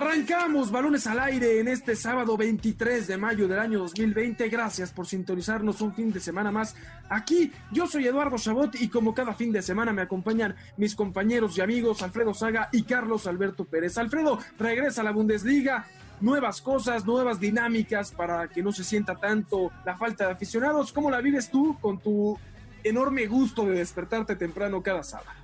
Arrancamos balones al aire en este sábado 23 de mayo del año 2020. Gracias por sintonizarnos un fin de semana más aquí. Yo soy Eduardo Chabot y como cada fin de semana me acompañan mis compañeros y amigos Alfredo Saga y Carlos Alberto Pérez. Alfredo regresa a la Bundesliga. Nuevas cosas, nuevas dinámicas para que no se sienta tanto la falta de aficionados. ¿Cómo la vives tú con tu enorme gusto de despertarte temprano cada sábado?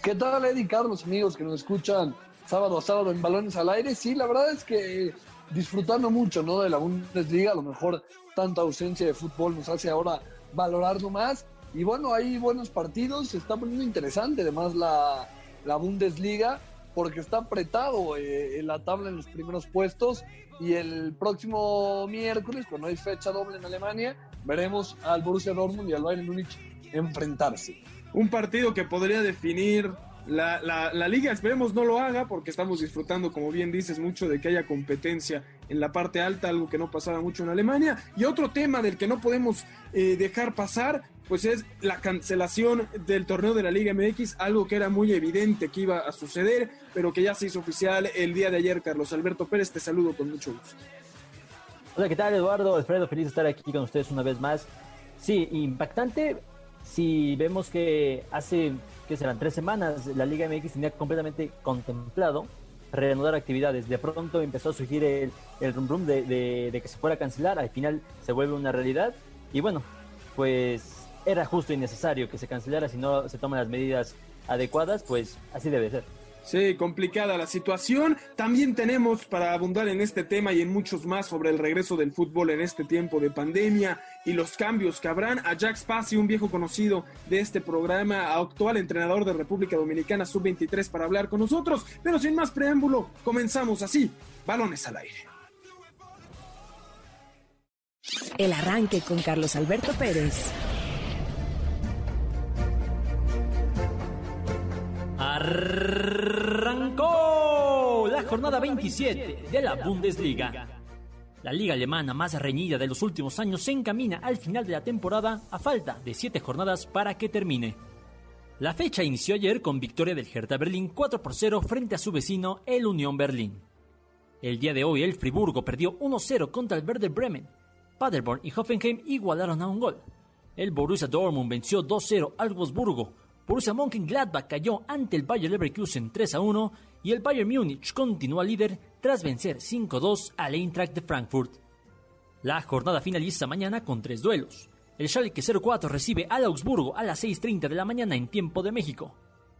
¿Qué tal, Eddie Carlos, amigos que nos escuchan sábado a sábado en balones al aire. Sí, la verdad es que disfrutando mucho ¿no? de la Bundesliga, a lo mejor tanta ausencia de fútbol nos hace ahora valorarlo más. Y bueno, hay buenos partidos, se está poniendo interesante además la, la Bundesliga, porque está apretado eh, en la tabla en los primeros puestos. Y el próximo miércoles, cuando hay fecha doble en Alemania, veremos al Borussia Dortmund y al Bayern Múnich enfrentarse. Un partido que podría definir la, la, liga esperemos no lo haga porque estamos disfrutando, como bien dices, mucho de que haya competencia en la parte alta, algo que no pasaba mucho en Alemania. Y otro tema del que no podemos eh, dejar pasar, pues es la cancelación del torneo de la Liga MX, algo que era muy evidente que iba a suceder, pero que ya se hizo oficial el día de ayer. Carlos Alberto Pérez, te saludo con mucho gusto. Hola, ¿qué tal Eduardo? Alfredo, feliz de estar aquí con ustedes una vez más. Sí, impactante si vemos que hace que serán tres semanas, la Liga MX tenía completamente contemplado reanudar actividades. De pronto empezó a surgir el, el rum rum de, que se fuera a cancelar, al final se vuelve una realidad y bueno, pues era justo y necesario que se cancelara si no se toman las medidas adecuadas, pues así debe ser. Sí, complicada la situación. También tenemos para abundar en este tema y en muchos más sobre el regreso del fútbol en este tiempo de pandemia y los cambios que habrán a Jack Spassi, un viejo conocido de este programa, actual entrenador de República Dominicana Sub-23 para hablar con nosotros. Pero sin más preámbulo, comenzamos así, balones al aire. El arranque con Carlos Alberto Pérez. Arrancó la jornada 27 de la Bundesliga. La liga alemana más reñida de los últimos años se encamina al final de la temporada a falta de 7 jornadas para que termine. La fecha inició ayer con victoria del Hertha Berlín 4 por 0 frente a su vecino el Unión Berlín. El día de hoy el Friburgo perdió 1-0 contra el Werder Bremen. Paderborn y Hoffenheim igualaron a un gol. El Borussia Dortmund venció 2-0 al Wolfsburgo Borussia Mönchengladbach cayó ante el Bayer Leverkusen 3 a 1 y el Bayern Múnich continúa líder tras vencer 5-2 al Eintracht de Frankfurt. La jornada finaliza mañana con tres duelos. El Schalke 04 recibe al Augsburgo a las 6.30 de la mañana en tiempo de México.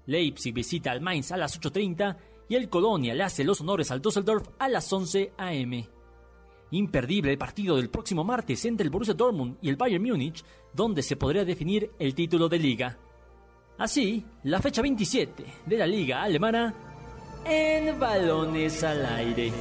Leipzig visita al Mainz a las 8.30 y el Colonia le hace los honores al Düsseldorf a las 11 am. Imperdible el partido del próximo martes entre el Borussia Dortmund y el Bayern Múnich, donde se podría definir el título de liga. Así, la fecha 27 de la liga alemana en balones al aire.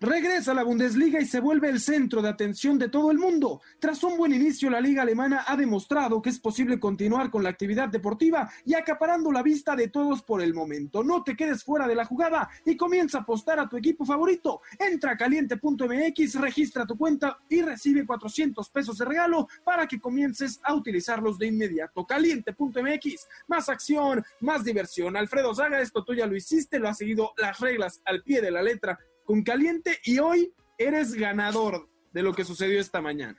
Regresa a la Bundesliga y se vuelve el centro de atención de todo el mundo. Tras un buen inicio, la liga alemana ha demostrado que es posible continuar con la actividad deportiva y acaparando la vista de todos por el momento. No te quedes fuera de la jugada y comienza a apostar a tu equipo favorito. Entra a caliente.mx, registra tu cuenta y recibe 400 pesos de regalo para que comiences a utilizarlos de inmediato. Caliente.mx, más acción, más diversión. Alfredo Saga, esto tú ya lo hiciste, lo has seguido las reglas al pie de la letra con Caliente y hoy eres ganador de lo que sucedió esta mañana.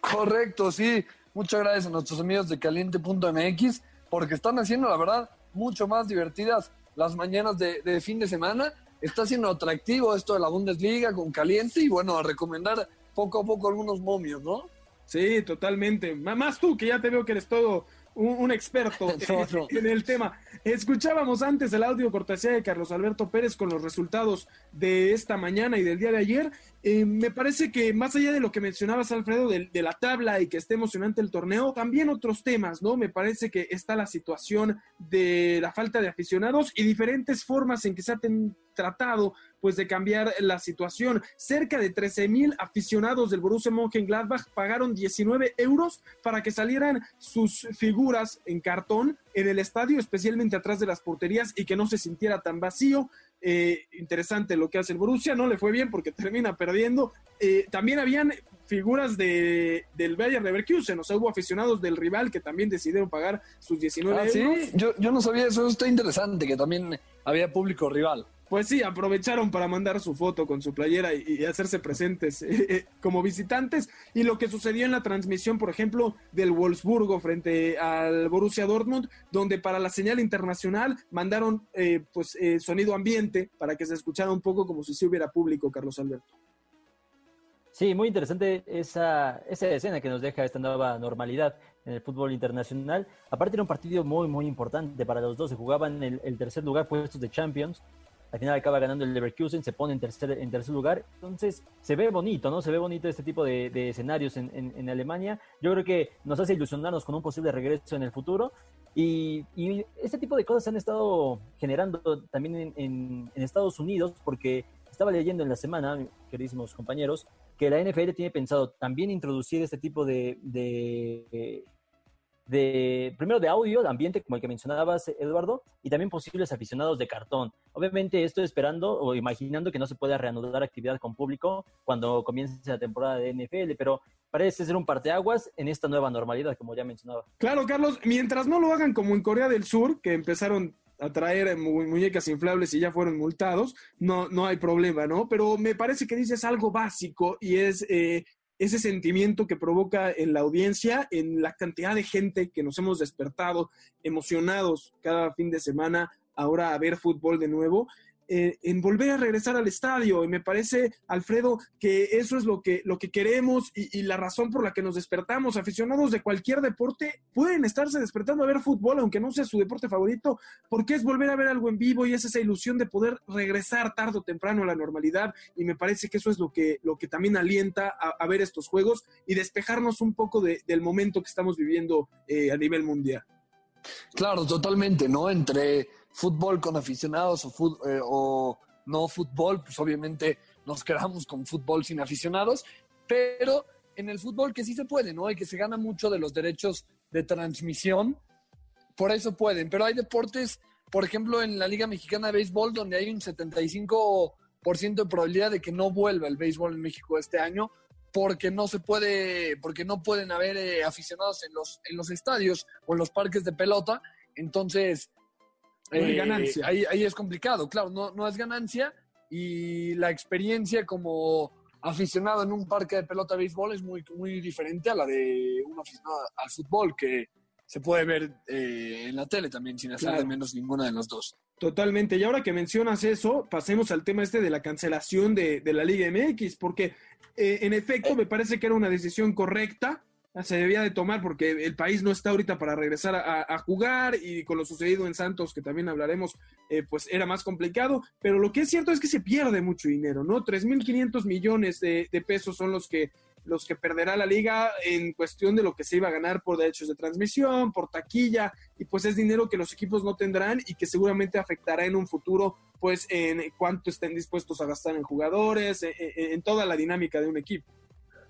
Correcto, sí. Muchas gracias a nuestros amigos de caliente.mx porque están haciendo, la verdad, mucho más divertidas las mañanas de, fin de semana. Está siendo atractivo esto de la Bundesliga con Caliente y bueno, a recomendar poco a poco algunos momios, ¿no? Sí, totalmente. Más tú, que ya te veo que eres todo un, experto en el tema. Escuchábamos antes el audio cortesía de Carlos Alberto Pérez con los resultados de esta mañana y del día de ayer. Eh, me parece que más allá de lo que mencionabas, Alfredo, de, de, la tabla y que esté emocionante el torneo, también otros temas, ¿no? Me parece que está la situación de la falta de aficionados y diferentes formas en que se ha tratado pues de cambiar la situación. Cerca de 13 mil aficionados del Borussia Mönchengladbach pagaron 19 euros para que salieran sus figuras en cartón en el estadio, especialmente atrás de las porterías y que no se sintiera tan vacío. Eh, interesante lo que hace el Borussia, no le fue bien porque termina perdiendo. Eh, también habían figuras de, del Bayer Leverkusen, o sea, hubo aficionados del rival que también decidieron pagar sus 19 ah, euros. Sí, yo, yo no sabía eso, está interesante, que también había público rival. Pues sí, aprovecharon para mandar su foto con su playera y, hacerse presentes eh, eh, como visitantes. Y lo que sucedió en la transmisión, por ejemplo, del Wolfsburgo frente al Borussia Dortmund, donde para la señal internacional mandaron eh, pues sonido ambiente para que se escuchara un poco como si se hubiera público, Carlos Alberto. Sí, muy interesante esa, esa escena que nos deja esta nueva normalidad en el fútbol internacional. Aparte era un partido muy, muy importante para los dos. Se jugaban en el tercer lugar puestos de Champions al final acaba ganando el Leverkusen, se pone en tercer, en tercer lugar. Entonces, se ve bonito, ¿no? Se ve bonito este tipo de, escenarios en, Alemania. Yo creo que nos hace ilusionarnos con un posible regreso en el futuro. Y, este tipo de cosas se han estado generando también en, Estados Unidos, porque estaba leyendo en la semana, queridísimos compañeros, que la NFL tiene pensado también introducir este tipo de, de, primero de audio, de ambiente, como el que mencionabas, Eduardo, y también posibles aficionados de cartón. Obviamente estoy esperando o imaginando que no se pueda reanudar actividad con público cuando comience la temporada de NFL, pero parece ser un parteaguas en esta nueva normalidad, como ya mencionaba. Claro, Carlos, mientras no lo hagan como en Corea del Sur, que empezaron a traer muñecas inflables y ya fueron multados, no, no hay problema, ¿no? Pero me parece que dices algo básico y es eh, ese sentimiento que provoca en la audiencia, en la cantidad de gente que nos hemos despertado emocionados cada fin de semana ahora a ver fútbol de nuevo. Eh, en volver a regresar al estadio. Y me parece, Alfredo, que eso es lo que, lo que queremos y, la razón por la que nos despertamos. Aficionados de cualquier deporte pueden estarse despertando a ver fútbol, aunque no sea su deporte favorito, porque es volver a ver algo en vivo y es esa ilusión de poder regresar tarde o temprano a la normalidad. Y me parece que eso es lo que, lo que también alienta a, ver estos juegos y despejarnos un poco del momento que estamos viviendo eh, a nivel mundial. Claro, totalmente, ¿no? Entre fútbol con aficionados o, eh, o no fútbol, pues obviamente nos quedamos con fútbol sin aficionados, pero en el fútbol que sí se puede, ¿no? Y que se gana mucho de los derechos de transmisión, por eso pueden, pero hay deportes, por ejemplo, en la Liga Mexicana de Béisbol, donde hay un 75% de probabilidad de que no vuelva el béisbol en México este año, porque no se puede, porque no pueden haber eh, aficionados en los, en los estadios o en los parques de pelota, entonces eh, ganancia. Ahí, ahí, es complicado, claro, no, no es ganancia y la experiencia como aficionado en un parque de pelota de béisbol es muy, muy diferente a la de un aficionado al fútbol que se puede ver eh, en la tele también sin hacer de menos ninguna de los dos. Totalmente. Y ahora que mencionas eso, pasemos al tema este de la cancelación de, de la Liga MX, porque eh, en efecto me parece que era una decisión correcta se debía de tomar porque el país no está ahorita para regresar a, jugar y con lo sucedido en Santos, que también hablaremos, eh, pues era más complicado, pero lo que es cierto es que se pierde mucho dinero, ¿no? 3.500 millones de, de pesos son los que los que perderá la liga en cuestión de lo que se iba a ganar por derechos de transmisión, por taquilla, y pues es dinero que los equipos no tendrán y que seguramente afectará en un futuro, pues en cuánto estén dispuestos a gastar en jugadores, en toda la dinámica de un equipo.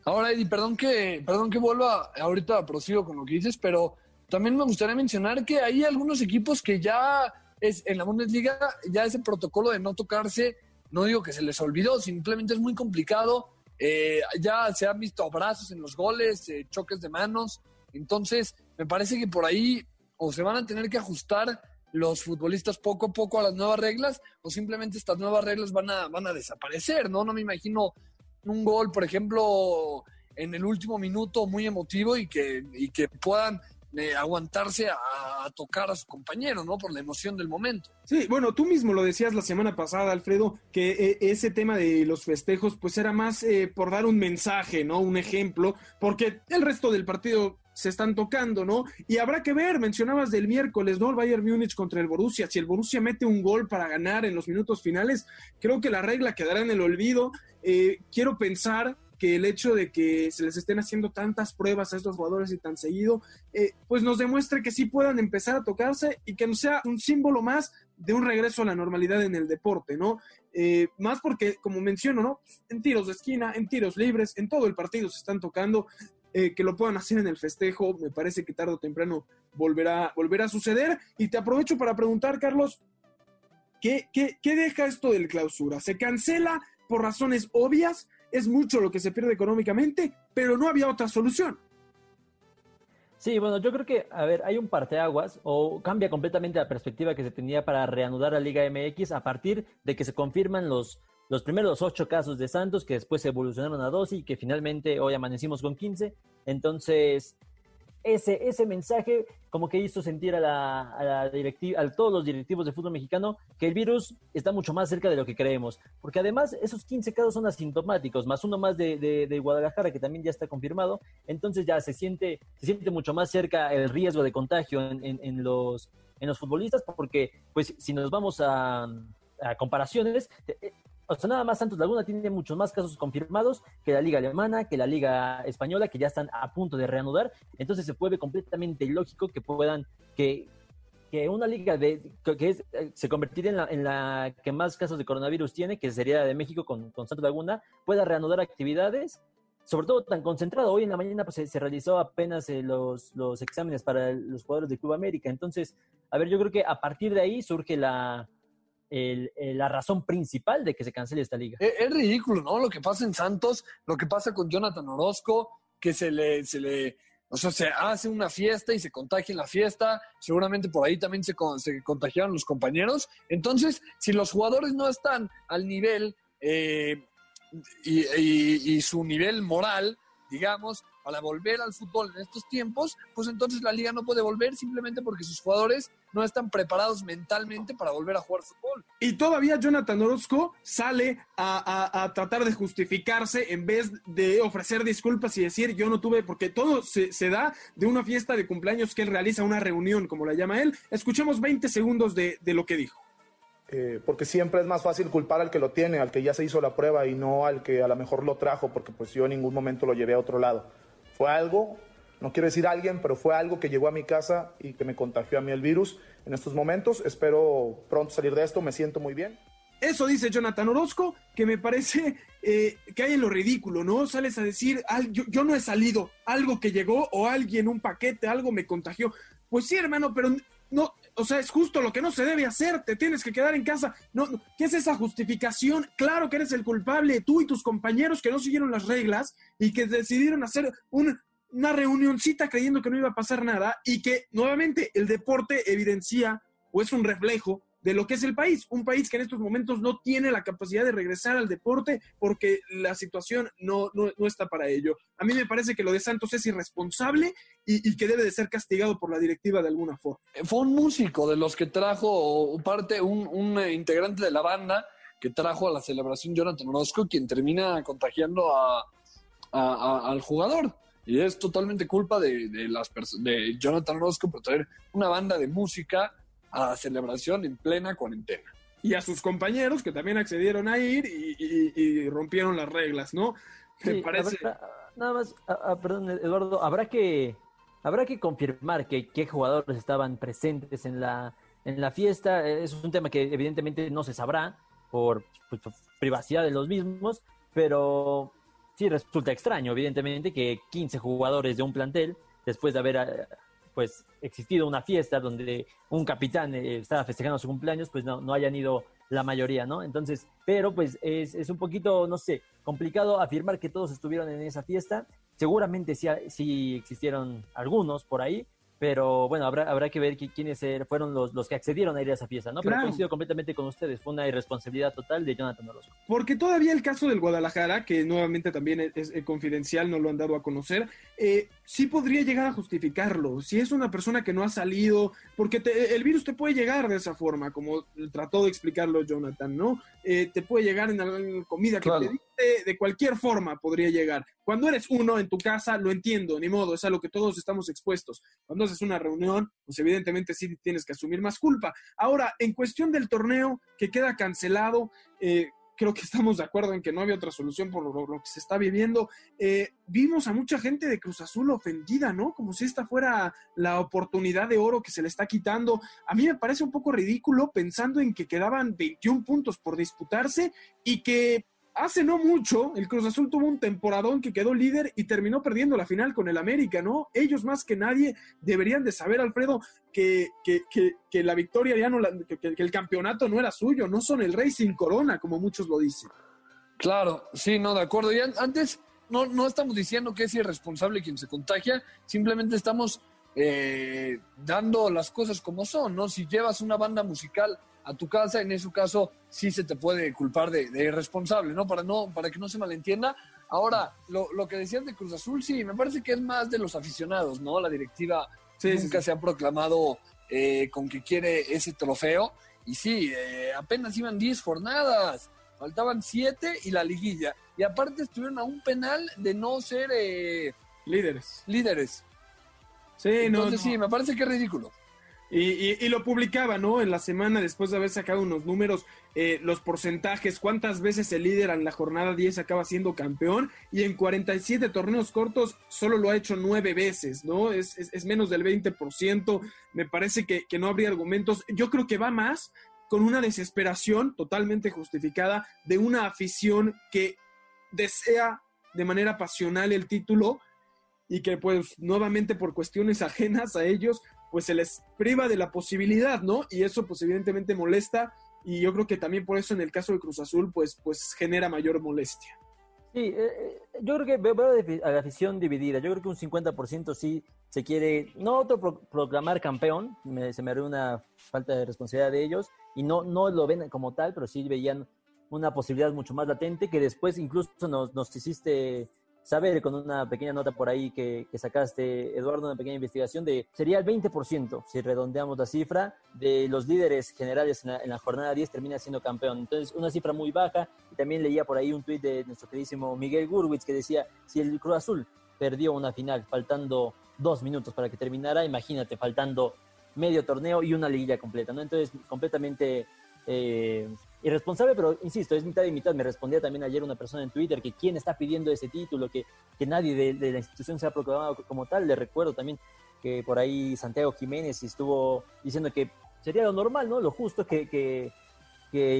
Ahora, Eddie, perdón que, perdón que vuelva, ahorita prosigo con lo que dices, pero también me gustaría mencionar que hay algunos equipos que ya es en la Bundesliga, ya ese protocolo de no tocarse, no digo que se les olvidó, simplemente es muy complicado. Eh, ya se han visto abrazos en los goles, eh, choques de manos. Entonces, me parece que por ahí o se van a tener que ajustar los futbolistas poco a poco a las nuevas reglas o simplemente estas nuevas reglas van a, van a desaparecer, ¿no? No me imagino un gol, por ejemplo, en el último minuto muy emotivo y que, y que puedan eh, aguantarse a, tocar a su compañero, ¿no? Por la emoción del momento. Sí, bueno, tú mismo lo decías la semana pasada, Alfredo, que eh, ese tema de los festejos, pues era más eh, por dar un mensaje, ¿no? Un ejemplo, porque el resto del partido se están tocando, ¿no? Y habrá que ver, mencionabas del miércoles, ¿no? El Bayern Múnich contra el Borussia. Si el Borussia mete un gol para ganar en los minutos finales, creo que la regla quedará en el olvido. Eh, quiero pensar que el hecho de que se les estén haciendo tantas pruebas a estos jugadores y tan seguido, eh, pues nos demuestre que sí puedan empezar a tocarse y que no sea un símbolo más de un regreso a la normalidad en el deporte, ¿no? Eh, más porque, como menciono, ¿no? En tiros de esquina, en tiros libres, en todo el partido se están tocando. Eh, que lo puedan hacer en el festejo, me parece que tarde o temprano volverá, volverá a suceder. Y te aprovecho para preguntar, Carlos, ¿qué, qué, qué deja esto del clausura? ¿Se cancela por razones obvias? Es mucho lo que se pierde económicamente, pero no había otra solución. Sí, bueno, yo creo que, a ver, hay un parteaguas o cambia completamente la perspectiva que se tenía para reanudar la Liga MX a partir de que se confirman los, los primeros ocho casos de Santos, que después evolucionaron a 12 y que finalmente hoy amanecimos con 15. Entonces, ese, ese mensaje como que hizo sentir a, la, a, la directiva, a todos los directivos de fútbol mexicano que el virus está mucho más cerca de lo que creemos. Porque además esos 15 casos son asintomáticos, más uno más de, de, de, Guadalajara que también ya está confirmado. Entonces ya se siente, se siente mucho más cerca el riesgo de contagio en, en, en los, en los futbolistas porque pues si nos vamos a, a comparaciones, o sea, nada más Santos Laguna tiene muchos más casos confirmados que la Liga Alemana, que la Liga Española, que ya están a punto de reanudar. Entonces se vuelve completamente ilógico que puedan, que, que una liga de, que es, se convertiría en la, que más casos de coronavirus tiene, que sería la de México con, con Santos Laguna, pueda reanudar actividades sobre todo tan concentrado. Hoy en la mañana pues, se, se realizó apenas eh, los, los, exámenes para los jugadores de Club América. Entonces, a ver, yo creo que a partir de ahí surge la, el, la razón principal de que se cancele esta liga. Es, es, ridículo, ¿no? Lo que pasa en Santos, lo que pasa con Jonathan Orozco, que se le, se le, o sea, se hace una fiesta y se contagia en la fiesta, seguramente por ahí también se, se contagiaron los compañeros. Entonces, si los jugadores no están al nivel eh, y su nivel moral, digamos, para volver al fútbol en estos tiempos, pues entonces la liga no puede volver simplemente porque sus jugadores no están preparados mentalmente para volver a jugar fútbol. Y todavía Jonathan Orozco sale a, a, a tratar de justificarse en vez de ofrecer disculpas y decir yo no tuve, porque todo se, se, da de una fiesta de cumpleaños que él realiza, una reunión, como la llama él. Escuchemos 20 segundos de, de lo que dijo. Eh, porque siempre es más fácil culpar al que lo tiene, al que ya se hizo la prueba y no al que a lo mejor lo trajo, porque pues yo en ningún momento lo llevé a otro lado. Fue algo, no quiero decir alguien, pero fue algo que llegó a mi casa y que me contagió a mí el virus en estos momentos. Espero pronto salir de esto, me siento muy bien. Eso dice Jonathan Orozco, que me parece eh, que hay en lo ridículo, ¿no? Sales a decir, yo, yo, no he salido, algo que llegó o alguien, un paquete, algo me contagió. Pues sí, hermano, pero no, o sea, es justo lo que no se debe hacer, te tienes que quedar en casa. No, no, ¿Qué es esa justificación? Claro que eres el culpable, tú y tus compañeros que no siguieron las reglas y que decidieron hacer un, una reunioncita creyendo que no iba a pasar nada y que nuevamente el deporte evidencia o es un reflejo de lo que es el país, un país que en estos momentos no tiene la capacidad de regresar al deporte porque la situación no, no, no está para ello. A mí me parece que lo de Santos es irresponsable y, y, que debe de ser castigado por la directiva de alguna forma. Fue un músico de los que trajo parte, un, un integrante de la banda que trajo a la celebración Jonathan Orozco, quien termina contagiando a, a, a, al jugador. Y es totalmente culpa de, de, las de Jonathan Orozco por traer una banda de música a la celebración en plena cuarentena. Y a sus compañeros que también accedieron a ir y, y, y rompieron las reglas, ¿no? Sí, parece? Habrá, nada más, ah, perdón, Eduardo, habrá que, habrá que confirmar que qué jugadores estaban presentes en la, en la fiesta. Es un tema que evidentemente no se sabrá por, pues, por privacidad de los mismos, pero sí resulta extraño, evidentemente, que 15 jugadores de un plantel, después de haber pues existido una fiesta donde un capitán eh, estaba festejando su cumpleaños, pues no, no hayan ido la mayoría, ¿no? Entonces, pero pues es, es, un poquito, no sé, complicado afirmar que todos estuvieron en esa fiesta. Seguramente sí, sí existieron algunos por ahí, pero bueno, habrá, habrá que ver quiénes fueron los, los que accedieron a ir a esa fiesta, ¿no? Claro. Pero coincido completamente con ustedes, fue una irresponsabilidad total de Jonathan Orozco. Porque todavía el caso del Guadalajara, que nuevamente también es, es, es confidencial, no lo han dado a conocer, eh, sí podría llegar a justificarlo. Si es una persona que no ha salido, porque te, el virus te puede llegar de esa forma, como trató de explicarlo Jonathan, ¿no? Eh, te puede llegar en la comida que claro. te de cualquier forma podría llegar. Cuando eres uno en tu casa, lo entiendo, ni modo, es a lo que todos estamos expuestos. Cuando haces una reunión, pues evidentemente sí tienes que asumir más culpa. Ahora, en cuestión del torneo que queda cancelado, eh, creo que estamos de acuerdo en que no había otra solución por lo, que se está viviendo. Eh, vimos a mucha gente de Cruz Azul ofendida, ¿no? Como si esta fuera la oportunidad de oro que se le está quitando. A mí me parece un poco ridículo pensando en que quedaban 21 puntos por disputarse y que hace no mucho, el Cruz Azul tuvo un temporadón que quedó líder y terminó perdiendo la final con el América, ¿no? Ellos más que nadie deberían de saber, Alfredo, que, que, que, la victoria ya no, que, el campeonato no era suyo, no son el rey sin corona, como muchos lo dicen. Claro, sí, no, de acuerdo. Y antes no, no estamos diciendo que es irresponsable quien se contagia, simplemente estamos eh, dando las cosas como son, ¿no? Si llevas una banda musical a tu casa, en ese caso sí se te puede culpar de, irresponsable, ¿no? Para, no, para que no se malentienda. Ahora, lo, lo, que decías de Cruz Azul, sí, me parece que es más de los aficionados, ¿no? La directiva nunca se ha proclamado eh, con que quiere ese trofeo. Y sí, eh, apenas iban 10 jornadas, faltaban 7 y la liguilla. Y aparte estuvieron a un penal de no ser eh, líderes. Líderes. Sí, Entonces, sí, me parece que es ridículo. Y, lo publicaba, ¿no? En la semana después de haber sacado unos números, eh, los porcentajes, cuántas veces el líder en la jornada 10 acaba siendo campeón y en 47 torneos cortos solo lo ha hecho nueve veces, ¿no? Es, es, menos del 20%, me parece que, que no habría argumentos. Yo creo que va más con una desesperación totalmente justificada de una afición que desea de manera pasional el título y que pues nuevamente por cuestiones ajenas a ellos pues se les priva de la posibilidad, ¿no? Y eso pues evidentemente molesta y yo creo que también por eso en el caso de Cruz Azul pues, pues genera mayor molestia. Sí, eh, eh, yo creo que veo a la afición dividida. Yo creo que un 50% sí se quiere, no otro proclamar campeón, se me hace una falta de responsabilidad de ellos, y no, no lo ven como tal, pero sí veían una posibilidad mucho más latente que después incluso nos, nos hiciste saber con una pequeña nota por ahí que, sacaste, Eduardo, una pequeña investigación de sería el 20%, si redondeamos la cifra, de los líderes generales en la, jornada 10 termina siendo campeón. Entonces, una cifra muy baja. Y también leía por ahí un tuit de nuestro queridísimo Miguel Gurwitz que decía, si el Cruz Azul perdió una final faltando dos minutos para que terminara, imagínate, faltando medio torneo y una liguilla completa, ¿no? Entonces, completamente eh, irresponsable, pero insisto, es mitad y mitad. Me respondía también ayer una persona en Twitter que quién está pidiendo ese título, que, que nadie de, la institución se ha proclamado como tal. Le recuerdo también que por ahí Santiago Jiménez estuvo diciendo que sería lo normal, ¿no? Lo justo que, que,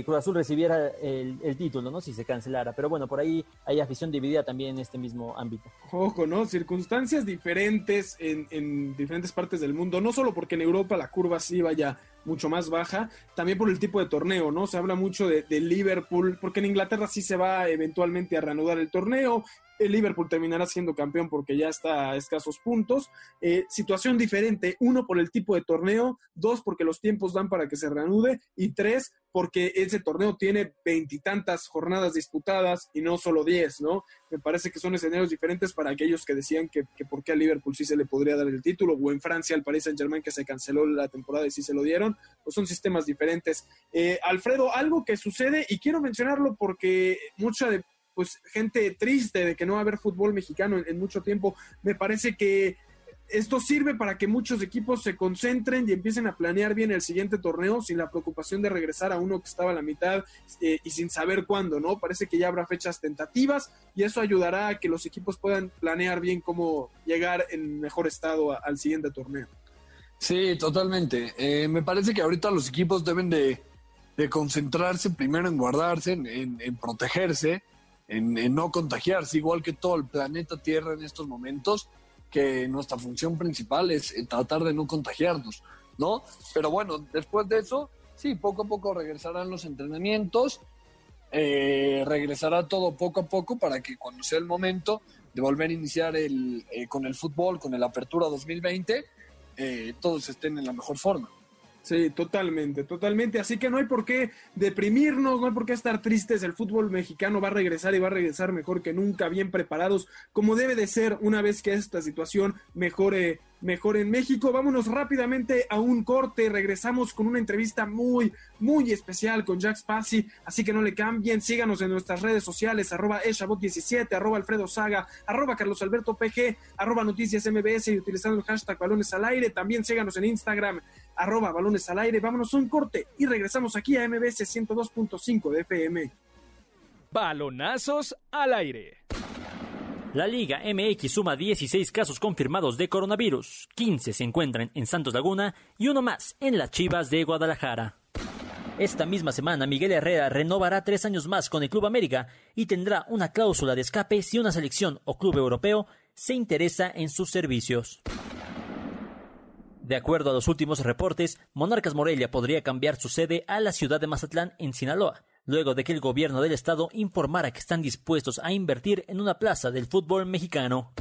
Cruz Azul recibiera el, título, ¿no? Si se cancelara. Pero bueno, por ahí hay afición dividida también en este mismo ámbito. Ojo, ¿no? Circunstancias diferentes en, diferentes partes del mundo, no solo porque en Europa la curva sí vaya mucho más baja, también por el tipo de torneo, ¿no? Se habla mucho de, Liverpool, porque en Inglaterra sí se va eventualmente a reanudar el torneo, el Liverpool terminará siendo campeón porque ya está a escasos puntos. Eh, situación diferente, uno por el tipo de torneo, dos porque los tiempos dan para que se reanude y tres porque ese torneo tiene veintitantas jornadas disputadas y no solo diez, ¿no? Me parece que son escenarios diferentes para aquellos que decían que, que por qué a Liverpool sí se le podría dar el título o en Francia al Paris Saint Germain que se canceló la temporada y sí se lo dieron, pues son sistemas diferentes. Eh, Alfredo, algo que sucede y quiero mencionarlo porque mucha de pues gente triste de que no va a haber fútbol mexicano en, mucho tiempo. Me parece que esto sirve para que muchos equipos se concentren y empiecen a planear bien el siguiente torneo sin la preocupación de regresar a uno que estaba a la mitad eh, y sin saber cuándo, ¿no? Parece que ya habrá fechas tentativas y eso ayudará a que los equipos puedan planear bien cómo llegar en mejor estado al siguiente torneo. Sí, totalmente. Eh, me parece que ahorita los equipos deben de, concentrarse primero en guardarse, en protegerse en, no contagiarse, igual que todo el planeta Tierra en estos momentos, que nuestra función principal es eh, tratar de no contagiarnos, ¿no? Pero bueno, después de eso, sí, poco a poco regresarán los entrenamientos, eh, regresará todo poco a poco para que cuando sea el momento de volver a iniciar el, eh, con el fútbol, con el Apertura 2020, todos estén en la mejor forma. Sí, totalmente, totalmente. Así que no hay por qué deprimirnos, no hay por qué estar tristes. El fútbol mexicano va a regresar y va a regresar mejor que nunca, bien preparados, como debe de ser una vez que esta situación mejore mejor en México. Vámonos rápidamente a un corte. Regresamos con una entrevista muy, muy especial con Jack Spassi. Así que no le cambien. Síganos en nuestras redes sociales, arroba eshabot17, arroba Alfredo Saga, arroba Carlos Alberto PG, arroba Noticias MBS y utilizando el hashtag Balones al Aire. También síganos en Instagram, arroba Balones al Aire. Vámonos a un corte y regresamos aquí a MBS 102.5 de FM. Balonazos al aire. La Liga MX suma 16 casos confirmados de coronavirus, 15 se encuentran en Santos Laguna y uno más en las Chivas de Guadalajara. Esta misma semana Miguel Herrera renovará tres años más con el Club América y tendrá una cláusula de escape si una selección o club europeo se interesa en sus servicios. De acuerdo a los últimos reportes, Monarcas Morelia podría cambiar su sede a la ciudad de Mazatlán en Sinaloa, luego de que el gobierno del estado informara que están dispuestos a invertir en una plaza del fútbol mexicano.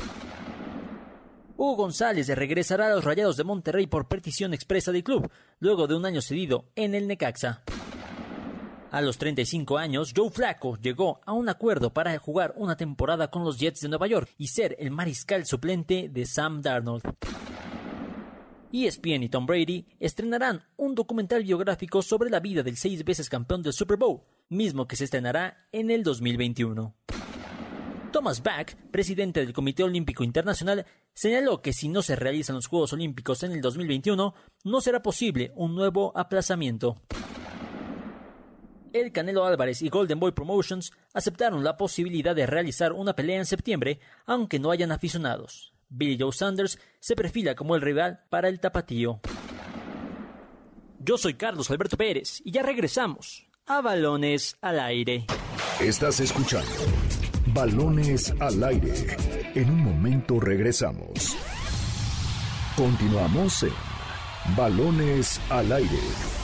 Hugo González regresará a los Rayados de Monterrey por petición expresa del club, luego de un año cedido en el Necaxa. A los 35 años, Joe Flacco llegó a un acuerdo para jugar una temporada con los Jets de Nueva York y ser el mariscal suplente de Sam Darnold. ESPN y Tom Brady estrenarán un documental biográfico sobre la vida del seis veces campeón del Super Bowl, mismo que se estrenará en el 2021. Thomas Bach, presidente del Comité Olímpico Internacional, señaló que si no se realizan los Juegos Olímpicos en el 2021, no será posible un nuevo aplazamiento. El Canelo Álvarez y Golden Boy Promotions aceptaron la posibilidad de realizar una pelea en septiembre, aunque no hayan aficionados. Billy Joe Sanders se perfila como el rival para el tapatío. Yo soy Carlos Alberto Pérez y ya regresamos a Balones al Aire. Estás escuchando Balones al Aire. En un momento regresamos. Continuamos en Balones al Aire.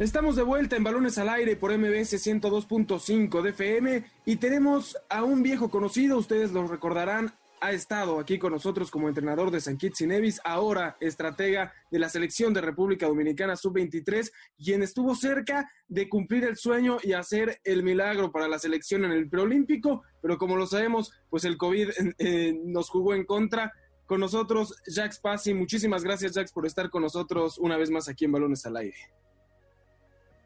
Estamos de vuelta en Balones al Aire por MBS 102.5 de FM y tenemos a un viejo conocido, ustedes lo recordarán, ha estado aquí con nosotros como entrenador de San Kitts y Nevis, ahora estratega de la selección de República Dominicana Sub-23, quien estuvo cerca de cumplir el sueño y hacer el milagro para la selección en el preolímpico, pero como lo sabemos, pues el COVID eh, nos jugó en contra. Con nosotros, Jax Pasi. Muchísimas gracias, Jax, por estar con nosotros una vez más aquí en Balones al Aire.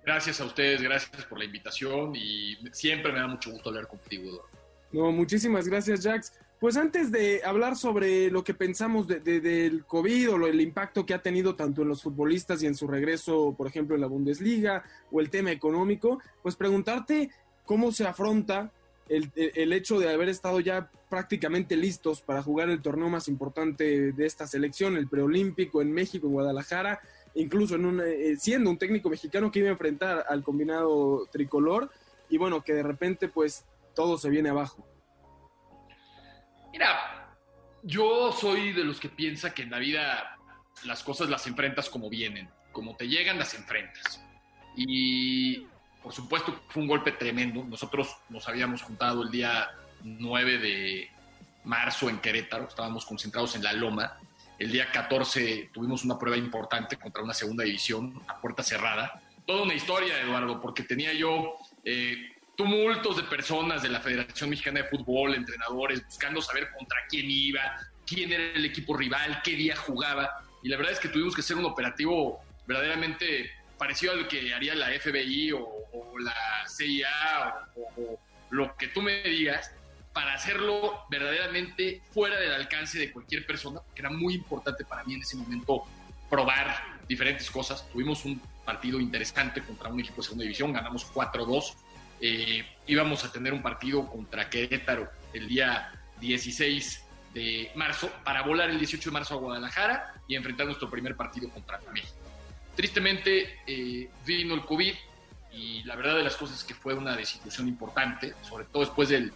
Gracias a ustedes, gracias por la invitación y siempre me da mucho gusto hablar contigo. No, muchísimas gracias, Jax. Pues antes de hablar sobre lo que pensamos de, del COVID o lo, el impacto que ha tenido tanto en los futbolistas y en su regreso, por ejemplo, en la Bundesliga o el tema económico, pues preguntarte cómo se afronta el, hecho de haber estado ya prácticamente listos para jugar el torneo más importante de esta selección, el preolímpico en México, en Guadalajara, incluso en un, eh, siendo un técnico mexicano que iba a enfrentar al combinado tricolor y bueno, que de repente pues todo se viene abajo. Mira, yo soy de los que piensa que en la vida las cosas las enfrentas como vienen, como te llegan las enfrentas. Y por supuesto fue un golpe tremendo. Nosotros nos habíamos juntado el día 9 de marzo en Querétaro, estábamos concentrados en la Loma el día 14 tuvimos una prueba importante contra una segunda división a puerta cerrada. Toda una historia, Eduardo, porque tenía yo eh, tumultos de personas de la Federación Mexicana de Fútbol, entrenadores, buscando saber contra quién iba, quién era el equipo rival, qué día jugaba. Y la verdad es que tuvimos que hacer un operativo verdaderamente parecido al que haría la FBI o, la CIA o, o lo que tú me digas para hacerlo verdaderamente fuera del alcance de cualquier persona, que era muy importante para mí en ese momento probar diferentes cosas. Tuvimos un partido interesante contra un equipo de segunda división, ganamos 4-2. Eh, íbamos a tener un partido contra Querétaro el día 16 de marzo para volar el 18 de marzo a Guadalajara y enfrentar nuestro primer partido contra México. Tristemente eh, vino el COVID y la verdad de las cosas es que fue una desilusión importante, sobre todo después del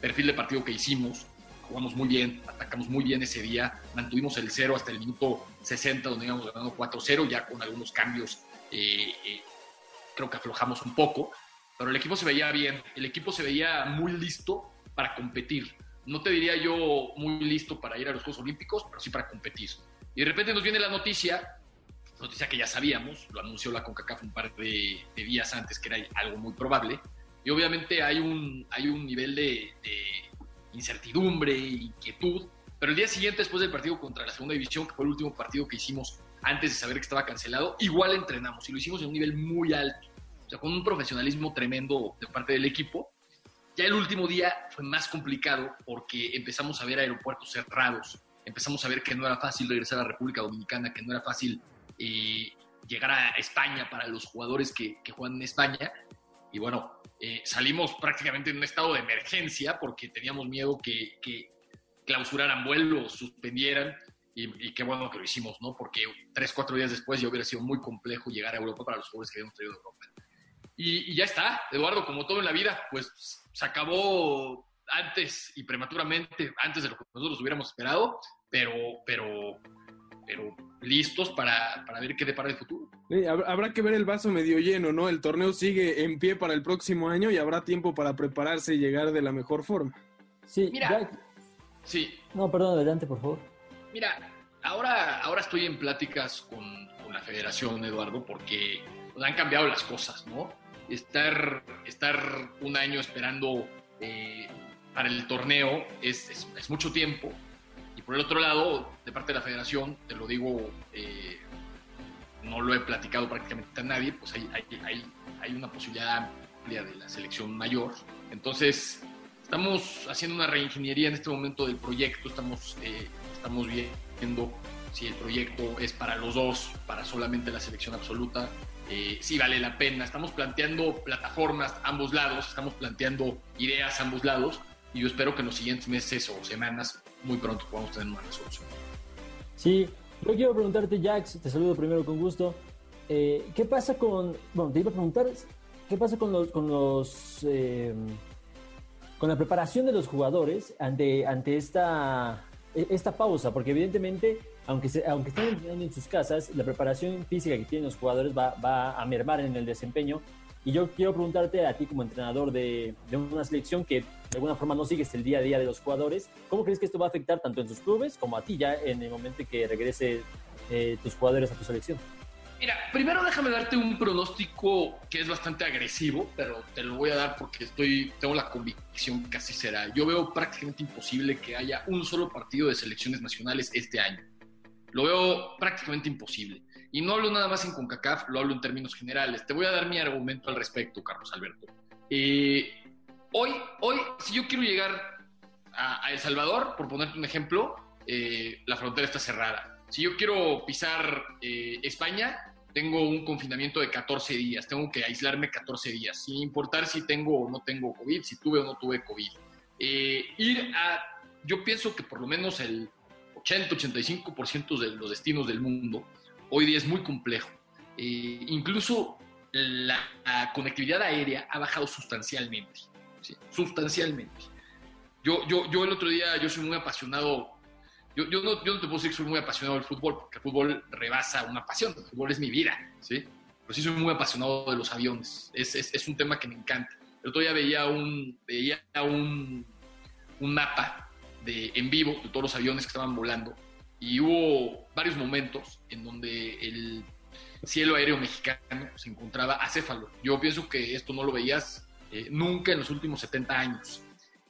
perfil de partido que hicimos. Jugamos muy bien, atacamos muy bien ese día, mantuvimos el cero hasta el minuto 60, donde íbamos ganando 4-0, ya con algunos cambios eh, eh, creo que aflojamos un poco, pero el equipo se veía bien, el equipo se veía muy listo para competir. No te diría yo muy listo para ir a los Juegos Olímpicos, pero sí para competir. Y de repente nos viene la noticia, noticia que ya sabíamos, lo anunció la CONCACAF un par de, de días antes, que era algo muy probable, y obviamente hay un, hay un nivel de, incertidumbre, inquietud, Pero el día siguiente, después del partido contra la segunda división, que fue el último partido que hicimos antes de saber que estaba cancelado, igual entrenamos y lo hicimos en un nivel muy alto, o sea, con un profesionalismo tremendo de parte del equipo. Ya el último día fue más complicado porque empezamos a ver aeropuertos cerrados, empezamos a ver que no era fácil regresar a la República Dominicana, que no era fácil eh, llegar a España para los jugadores que, que juegan en España. Y bueno, eh, salimos prácticamente en un estado de emergencia porque teníamos miedo que, clausuraran vuelos, suspendieran. Y, qué bueno que lo hicimos, ¿no? Porque tres, cuatro días después ya hubiera sido muy complejo llegar a Europa para los jugadores que habíamos traído de Europa. Y, y ya está, Eduardo, como todo en la vida, pues se acabó antes y prematuramente, antes de lo que nosotros hubiéramos esperado, pero, pero, pero listos para, para ver qué depara el futuro. Sí, habrá que ver el vaso medio lleno, ¿no? El torneo sigue en pie para el próximo año y habrá tiempo para prepararse y llegar de la mejor forma. Sí, Mira, ya- sí, No, perdón, adelante, por favor. Mira, ahora, ahora estoy en pláticas con, con la federación, Eduardo, porque pues, han cambiado las cosas, ¿no? Estar, estar un año esperando eh, para el torneo es, es- es mucho tiempo. Y por el otro lado, de parte de la federación, te lo digo, eh, no lo he platicado prácticamente a nadie, pues hay, hay, hay, una posibilidad amplia de la selección mayor. Entonces, estamos haciendo una reingeniería en este momento del proyecto, estamos, eh, estamos viendo si el proyecto es para los dos, para solamente la selección absoluta, eh, si vale la pena. Estamos planteando plataformas a ambos lados, estamos planteando ideas a ambos lados y yo espero que en los siguientes meses o semanas, muy pronto, podamos tener una resolución. Sí, yo quiero preguntarte, Jax, te saludo primero con gusto. Eh, ¿Qué pasa con, bueno, te iba a preguntar, ¿qué pasa con los, con los, eh, con la preparación de los jugadores ante, ante esta, e- esta pausa? Porque evidentemente, aunque, se- aunque estén entrenando en sus casas, la preparación física que tienen los jugadores va, va a mermar en el desempeño. Y yo quiero preguntarte a ti como entrenador de, una selección que de alguna forma no sigues el día a día de los jugadores, ¿cómo crees que esto va a afectar tanto en sus clubes como a ti ya en el momento que regrese eh, tus jugadores a tu selección? Mira, primero déjame darte un pronóstico que es bastante agresivo, pero te lo voy a dar porque estoy, tengo la convicción que así será. Yo veo prácticamente imposible que haya un solo partido de selecciones nacionales este año. Lo veo prácticamente imposible. Y no hablo nada más en CONCACAF, lo hablo en términos generales. Te voy a dar mi argumento al respecto, Carlos Alberto. Eh, hoy, hoy, si yo quiero llegar a, a El Salvador, por ponerte un ejemplo, eh, la frontera está cerrada. Si yo quiero pisar eh, España, tengo un confinamiento de 14 días, tengo que aislarme 14 días, sin importar si tengo o no tengo COVID, si tuve o no tuve COVID. Eh, ir a, yo pienso que por lo menos el 80-85% de los destinos del mundo hoy día es muy complejo. Eh, incluso la, conectividad aérea ha bajado sustancialmente, sustancialmente. Yo, yo, yo el otro día, yo soy muy apasionado yo, yo, no, yo no te puedo decir que soy muy apasionado del fútbol, porque el fútbol rebasa una pasión, el fútbol es mi vida, ¿sí? Pero sí soy muy apasionado de los aviones, es, es, es un tema que me encanta. El otro día veía un, veía un, un mapa de, en vivo de todos los aviones que estaban volando y hubo varios momentos en donde el cielo aéreo mexicano se encontraba acéfalo. Yo pienso que esto no lo veías eh, nunca en los últimos 70 años.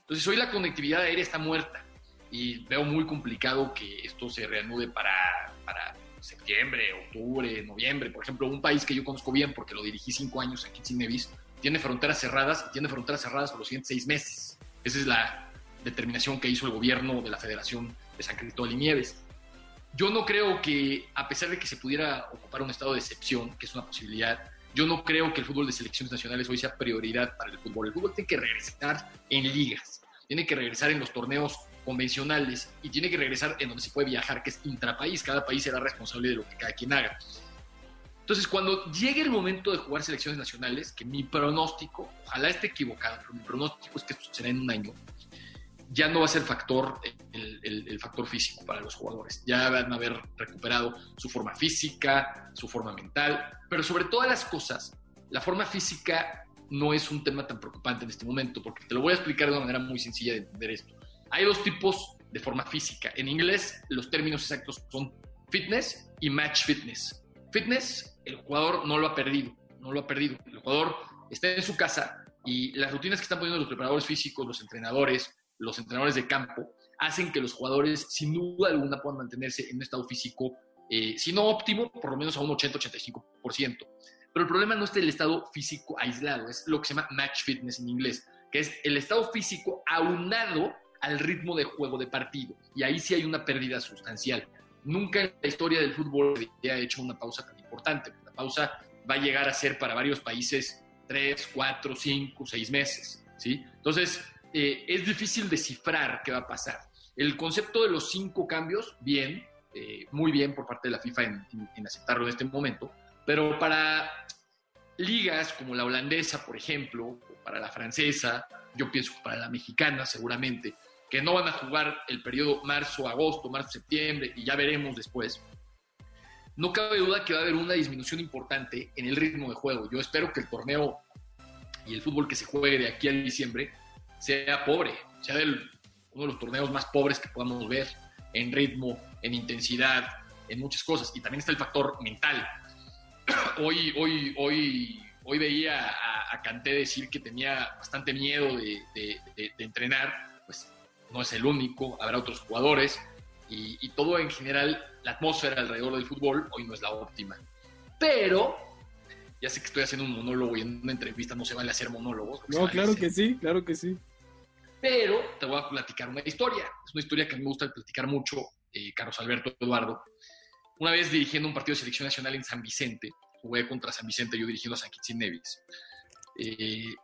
Entonces hoy la conectividad aérea está muerta y veo muy complicado que esto se reanude para, para septiembre, octubre, noviembre. Por ejemplo, un país que yo conozco bien porque lo dirigí cinco años aquí en Cinevis, tiene fronteras cerradas y tiene fronteras cerradas por los siguientes seis meses. Esa es la determinación que hizo el gobierno de la Federación de San Cristóbal y Nieves. Yo no creo que, a pesar de que se pudiera ocupar un estado de excepción, que es una posibilidad, yo no creo que el fútbol de selecciones nacionales hoy sea prioridad para el fútbol. El fútbol tiene que regresar en ligas, tiene que regresar en los torneos convencionales y tiene que regresar en donde se puede viajar, que es intrapaís. Cada país será responsable de lo que cada quien haga. Entonces, cuando llegue el momento de jugar selecciones nacionales, que mi pronóstico, ojalá esté equivocado, pero mi pronóstico es que esto será en un año, ya no va a ser factor el, el, el, factor físico para los jugadores. Ya van a haber recuperado su forma física, su forma mental, pero sobre todas las cosas, la forma física no es un tema tan preocupante en este momento, porque te lo voy a explicar de una manera muy sencilla de entender esto. Hay dos tipos de forma física. En inglés, los términos exactos son fitness y match fitness. Fitness, el jugador no lo ha perdido, no lo ha perdido. El jugador está en su casa y las rutinas que están poniendo los preparadores físicos, los entrenadores, los entrenadores de campo, hacen que los jugadores, sin duda alguna, puedan mantenerse en un estado físico, eh, si no óptimo, por lo menos a un 80-85%. Pero el problema no es el estado físico aislado, es lo que se llama match fitness en inglés, que es el estado físico aunado al ritmo de juego de partido. Y ahí sí hay una pérdida sustancial. Nunca en la historia del fútbol se ha hecho una pausa tan importante. La pausa va a llegar a ser para varios países tres, cuatro, cinco, seis meses. ¿sí? Entonces, eh, es difícil descifrar qué va a pasar. El concepto de los cinco cambios, bien, eh, muy bien por parte de la FIFA en, aceptarlo en este momento, pero para ligas como la holandesa, por ejemplo, o para la francesa, yo pienso para la mexicana seguramente, que no van a jugar el periodo marzo-agosto, marzo-septiembre y ya veremos después, no cabe duda que va a haber una disminución importante en el ritmo de juego. Yo espero que el torneo y el fútbol que se juegue de aquí a diciembre sea pobre, sea uno de los torneos más pobres que podamos ver en ritmo, en intensidad, en muchas cosas. Y también está el factor mental. Hoy, hoy, hoy, hoy veía a, a Canté decir que tenía bastante miedo de, de, entrenar. Pues no es el único, habrá otros jugadores. Y, y, todo en general, la atmósfera alrededor del fútbol hoy no es la óptima. Pero, ya sé que estoy haciendo un monólogo y en una entrevista no se vale hacer monólogos. No, claro que sí, claro que sí. Pero te voy a platicar una historia. Es una historia que a mí me gusta platicar mucho, eh, Carlos Alberto Eduardo. Una vez dirigiendo un partido de selección nacional en San Vicente, jugué contra San Vicente, yo dirigiendo a San Kitsin Nevis. Eh,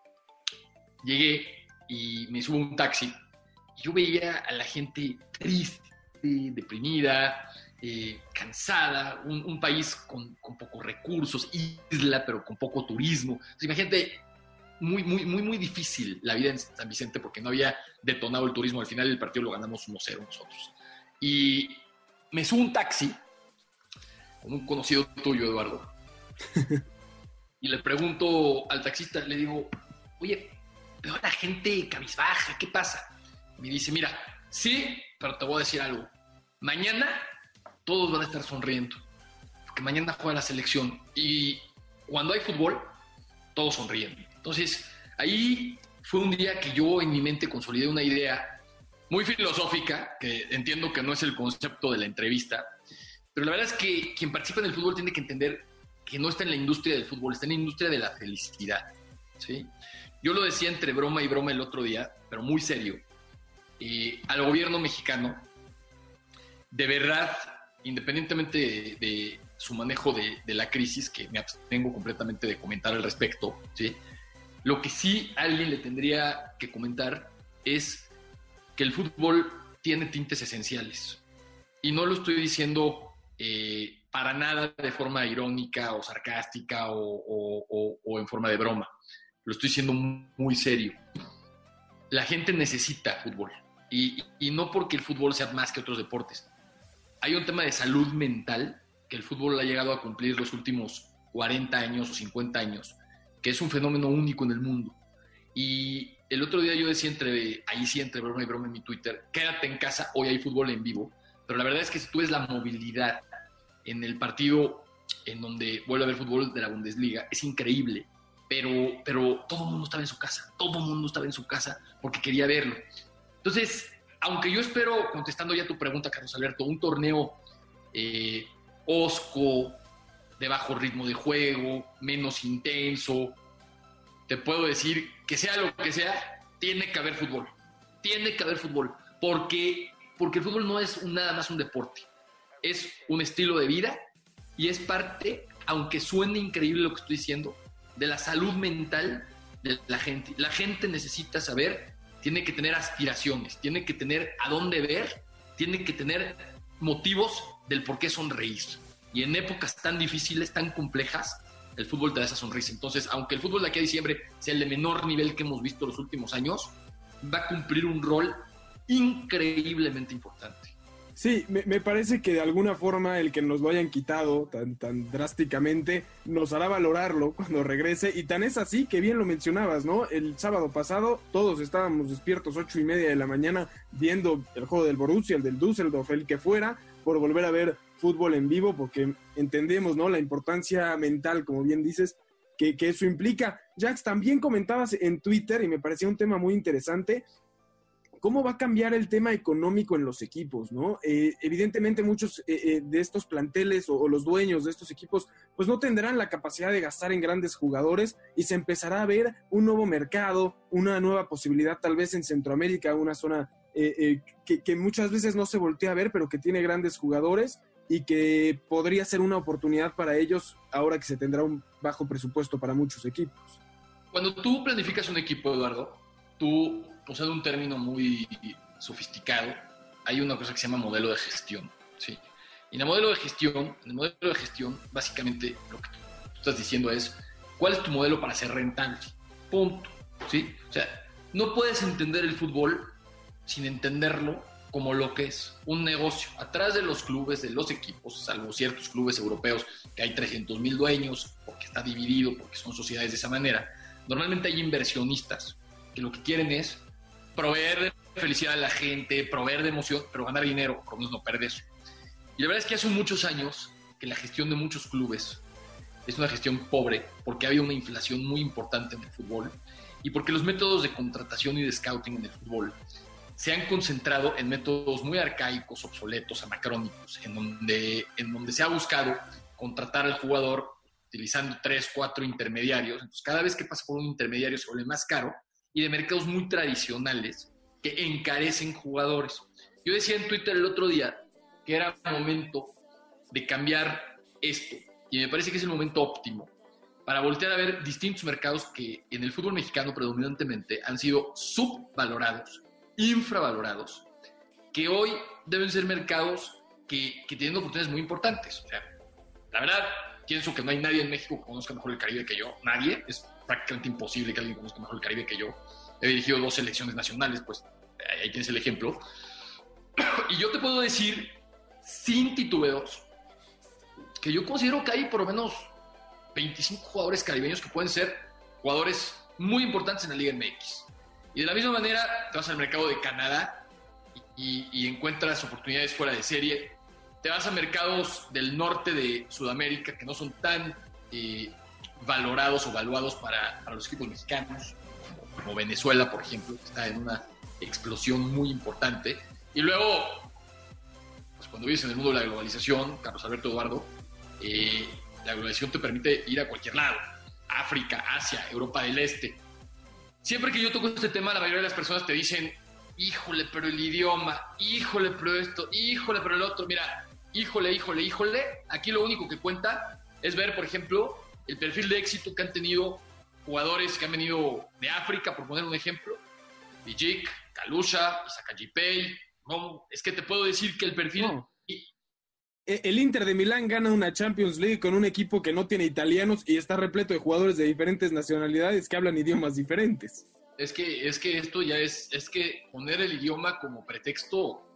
llegué y me subo a un taxi y yo veía a la gente triste, deprimida, eh, cansada, un, país con, con, pocos recursos, isla, pero con poco turismo. Entonces, imagínate muy, muy, muy, muy difícil la vida en San Vicente porque no había detonado el turismo. Al final del partido lo ganamos 1-0 nosotros. Y me subo un taxi con un conocido tuyo, Eduardo. y le pregunto al taxista, le digo, oye, veo a la gente cabizbaja, ¿qué pasa? Me dice, mira, sí, pero te voy a decir algo. Mañana todos van a estar sonriendo, porque mañana juega la selección y cuando hay fútbol, todos sonríen. Entonces, ahí fue un día que yo en mi mente consolidé una idea muy filosófica, que entiendo que no es el concepto de la entrevista, pero la verdad es que quien participa en el fútbol tiene que entender que no está en la industria del fútbol, está en la industria de la felicidad. ¿sí? Yo lo decía entre broma y broma el otro día, pero muy serio. Eh, al gobierno mexicano, de verdad, independientemente de, su manejo de, de, la crisis, que me abstengo completamente de comentar al respecto, ¿sí? Lo que sí alguien le tendría que comentar es que el fútbol tiene tintes esenciales. Y no lo estoy diciendo eh, para nada de forma irónica o sarcástica o, en forma de broma. Lo estoy diciendo muy serio. La gente necesita fútbol. Y, y no porque el fútbol sea más que otros deportes. Hay un tema de salud mental que el fútbol ha llegado a cumplir los últimos 40 años o 50 años que es un fenómeno único en el mundo. Y el otro día yo decía entre, ahí sí, entre broma y broma en mi Twitter, quédate en casa, hoy hay fútbol en vivo, pero la verdad es que si tú ves la movilidad en el partido en donde vuelve a haber fútbol de la Bundesliga, es increíble, pero, pero todo el mundo estaba en su casa, todo el mundo estaba en su casa porque quería verlo. Entonces, aunque yo espero, contestando ya tu pregunta, Carlos Alberto, un torneo eh, osco, de bajo ritmo de juego, menos intenso. Te puedo decir que sea lo que sea, tiene que haber fútbol. Tiene que haber fútbol. Porque, porque el fútbol no es nada más un deporte. Es un estilo de vida y es parte, aunque suene increíble lo que estoy diciendo, de la salud mental de la gente. La gente necesita saber, tiene que tener aspiraciones, tiene que tener a dónde ver, tiene que tener motivos del por qué sonreír. Y en épocas tan difíciles, tan complejas, el fútbol te da esa sonrisa. Entonces, aunque el fútbol de aquí a diciembre sea el de menor nivel que hemos visto los últimos años, va a cumplir un rol increíblemente importante. Sí, me, parece que de alguna forma el que nos lo hayan quitado tan, tan drásticamente nos hará valorarlo cuando regrese. Y tan es así que bien lo mencionabas, ¿no? El sábado pasado todos estábamos despiertos ocho y media de la mañana viendo el juego del Borussia, el del Düsseldorf, el que fuera, por volver a ver fútbol en vivo, porque entendemos, ¿no? La importancia mental, como bien dices, que, eso implica. Jax, también comentabas en Twitter, y me parecía un tema muy interesante, cómo va a cambiar el tema económico en los equipos, ¿no? Eh, evidentemente muchos eh, eh, de estos planteles o, los dueños de estos equipos pues no tendrán la capacidad de gastar en grandes jugadores y se empezará a ver un nuevo mercado, una nueva posibilidad tal vez en Centroamérica, una zona que, que muchas veces no se voltea a ver, pero que tiene grandes jugadores y que podría ser una oportunidad para ellos ahora que se tendrá un bajo presupuesto para muchos equipos. Cuando tú planificas un equipo, Eduardo, tú usando un término muy sofisticado, hay una cosa que se llama modelo de gestión. ¿sí? Y en el modelo de gestión, en el modelo de gestión, básicamente lo que tú estás diciendo es, ¿cuál es tu modelo para ser rentable? Punto. ¿sí? O sea, no puedes entender el fútbol sin entenderlo como lo que es un negocio. Atrás de los clubes, de los equipos, salvo ciertos clubes europeos que hay 300 mil dueños, porque está dividido, porque son sociedades de esa manera, normalmente hay inversionistas que lo que quieren es proveer de felicidad a la gente, proveer de emoción, pero ganar dinero, por lo menos no perder. Y la verdad es que hace muchos años que la gestión de muchos clubes es una gestión pobre porque había una inflación muy importante en el fútbol y porque los métodos de contratación y de scouting en el fútbol se han concentrado en métodos muy arcaicos, obsoletos, anacrónicos, en donde, en donde se ha buscado contratar al jugador utilizando tres, cuatro intermediarios. Entonces, cada vez que pasa por un intermediario se vuelve más caro y de mercados muy tradicionales que encarecen jugadores. Yo decía en Twitter el otro día que era momento de cambiar esto y me parece que es el momento óptimo para voltear a ver distintos mercados que en el fútbol mexicano predominantemente han sido subvalorados, infravalorados, que hoy deben ser mercados que, que tienen oportunidades muy importantes. O sea, la verdad, pienso que no hay nadie en México que conozca mejor el Caribe que yo, nadie, es prácticamente imposible que alguien conozca mejor el Caribe que yo. He dirigido dos selecciones nacionales, pues ahí tienes el ejemplo. Y yo te puedo decir, sin titubeos, que yo considero que hay por lo menos 25 jugadores caribeños que pueden ser jugadores muy importantes en la Liga MX. Y de la misma manera, te vas al mercado de Canadá y, encuentras oportunidades fuera de serie. Te vas a mercados del norte de Sudamérica que no son tan eh, valorados o valuados para, para los equipos mexicanos, como, como, Venezuela, por ejemplo, que está en una explosión muy importante. Y luego, pues cuando vives en el mundo de la globalización, Carlos Alberto Eduardo, eh, la globalización te permite ir a cualquier lado, África, Asia, Europa del Este. Siempre que yo toco este tema, la mayoría de las personas te dicen, híjole, pero el idioma, híjole, pero esto, híjole, pero el otro. Mira, híjole, híjole, híjole. Aquí lo único que cuenta es ver, por ejemplo, el perfil de éxito que han tenido jugadores que han venido de África, por poner un ejemplo, Vijik, Kalusha, Isakajipei, no, es que te puedo decir que el perfil... El Inter de Milán gana una Champions League con un equipo que no tiene italianos y está repleto de jugadores de diferentes nacionalidades que hablan idiomas diferentes. Es que, es que esto ya es, es que poner el idioma como pretexto,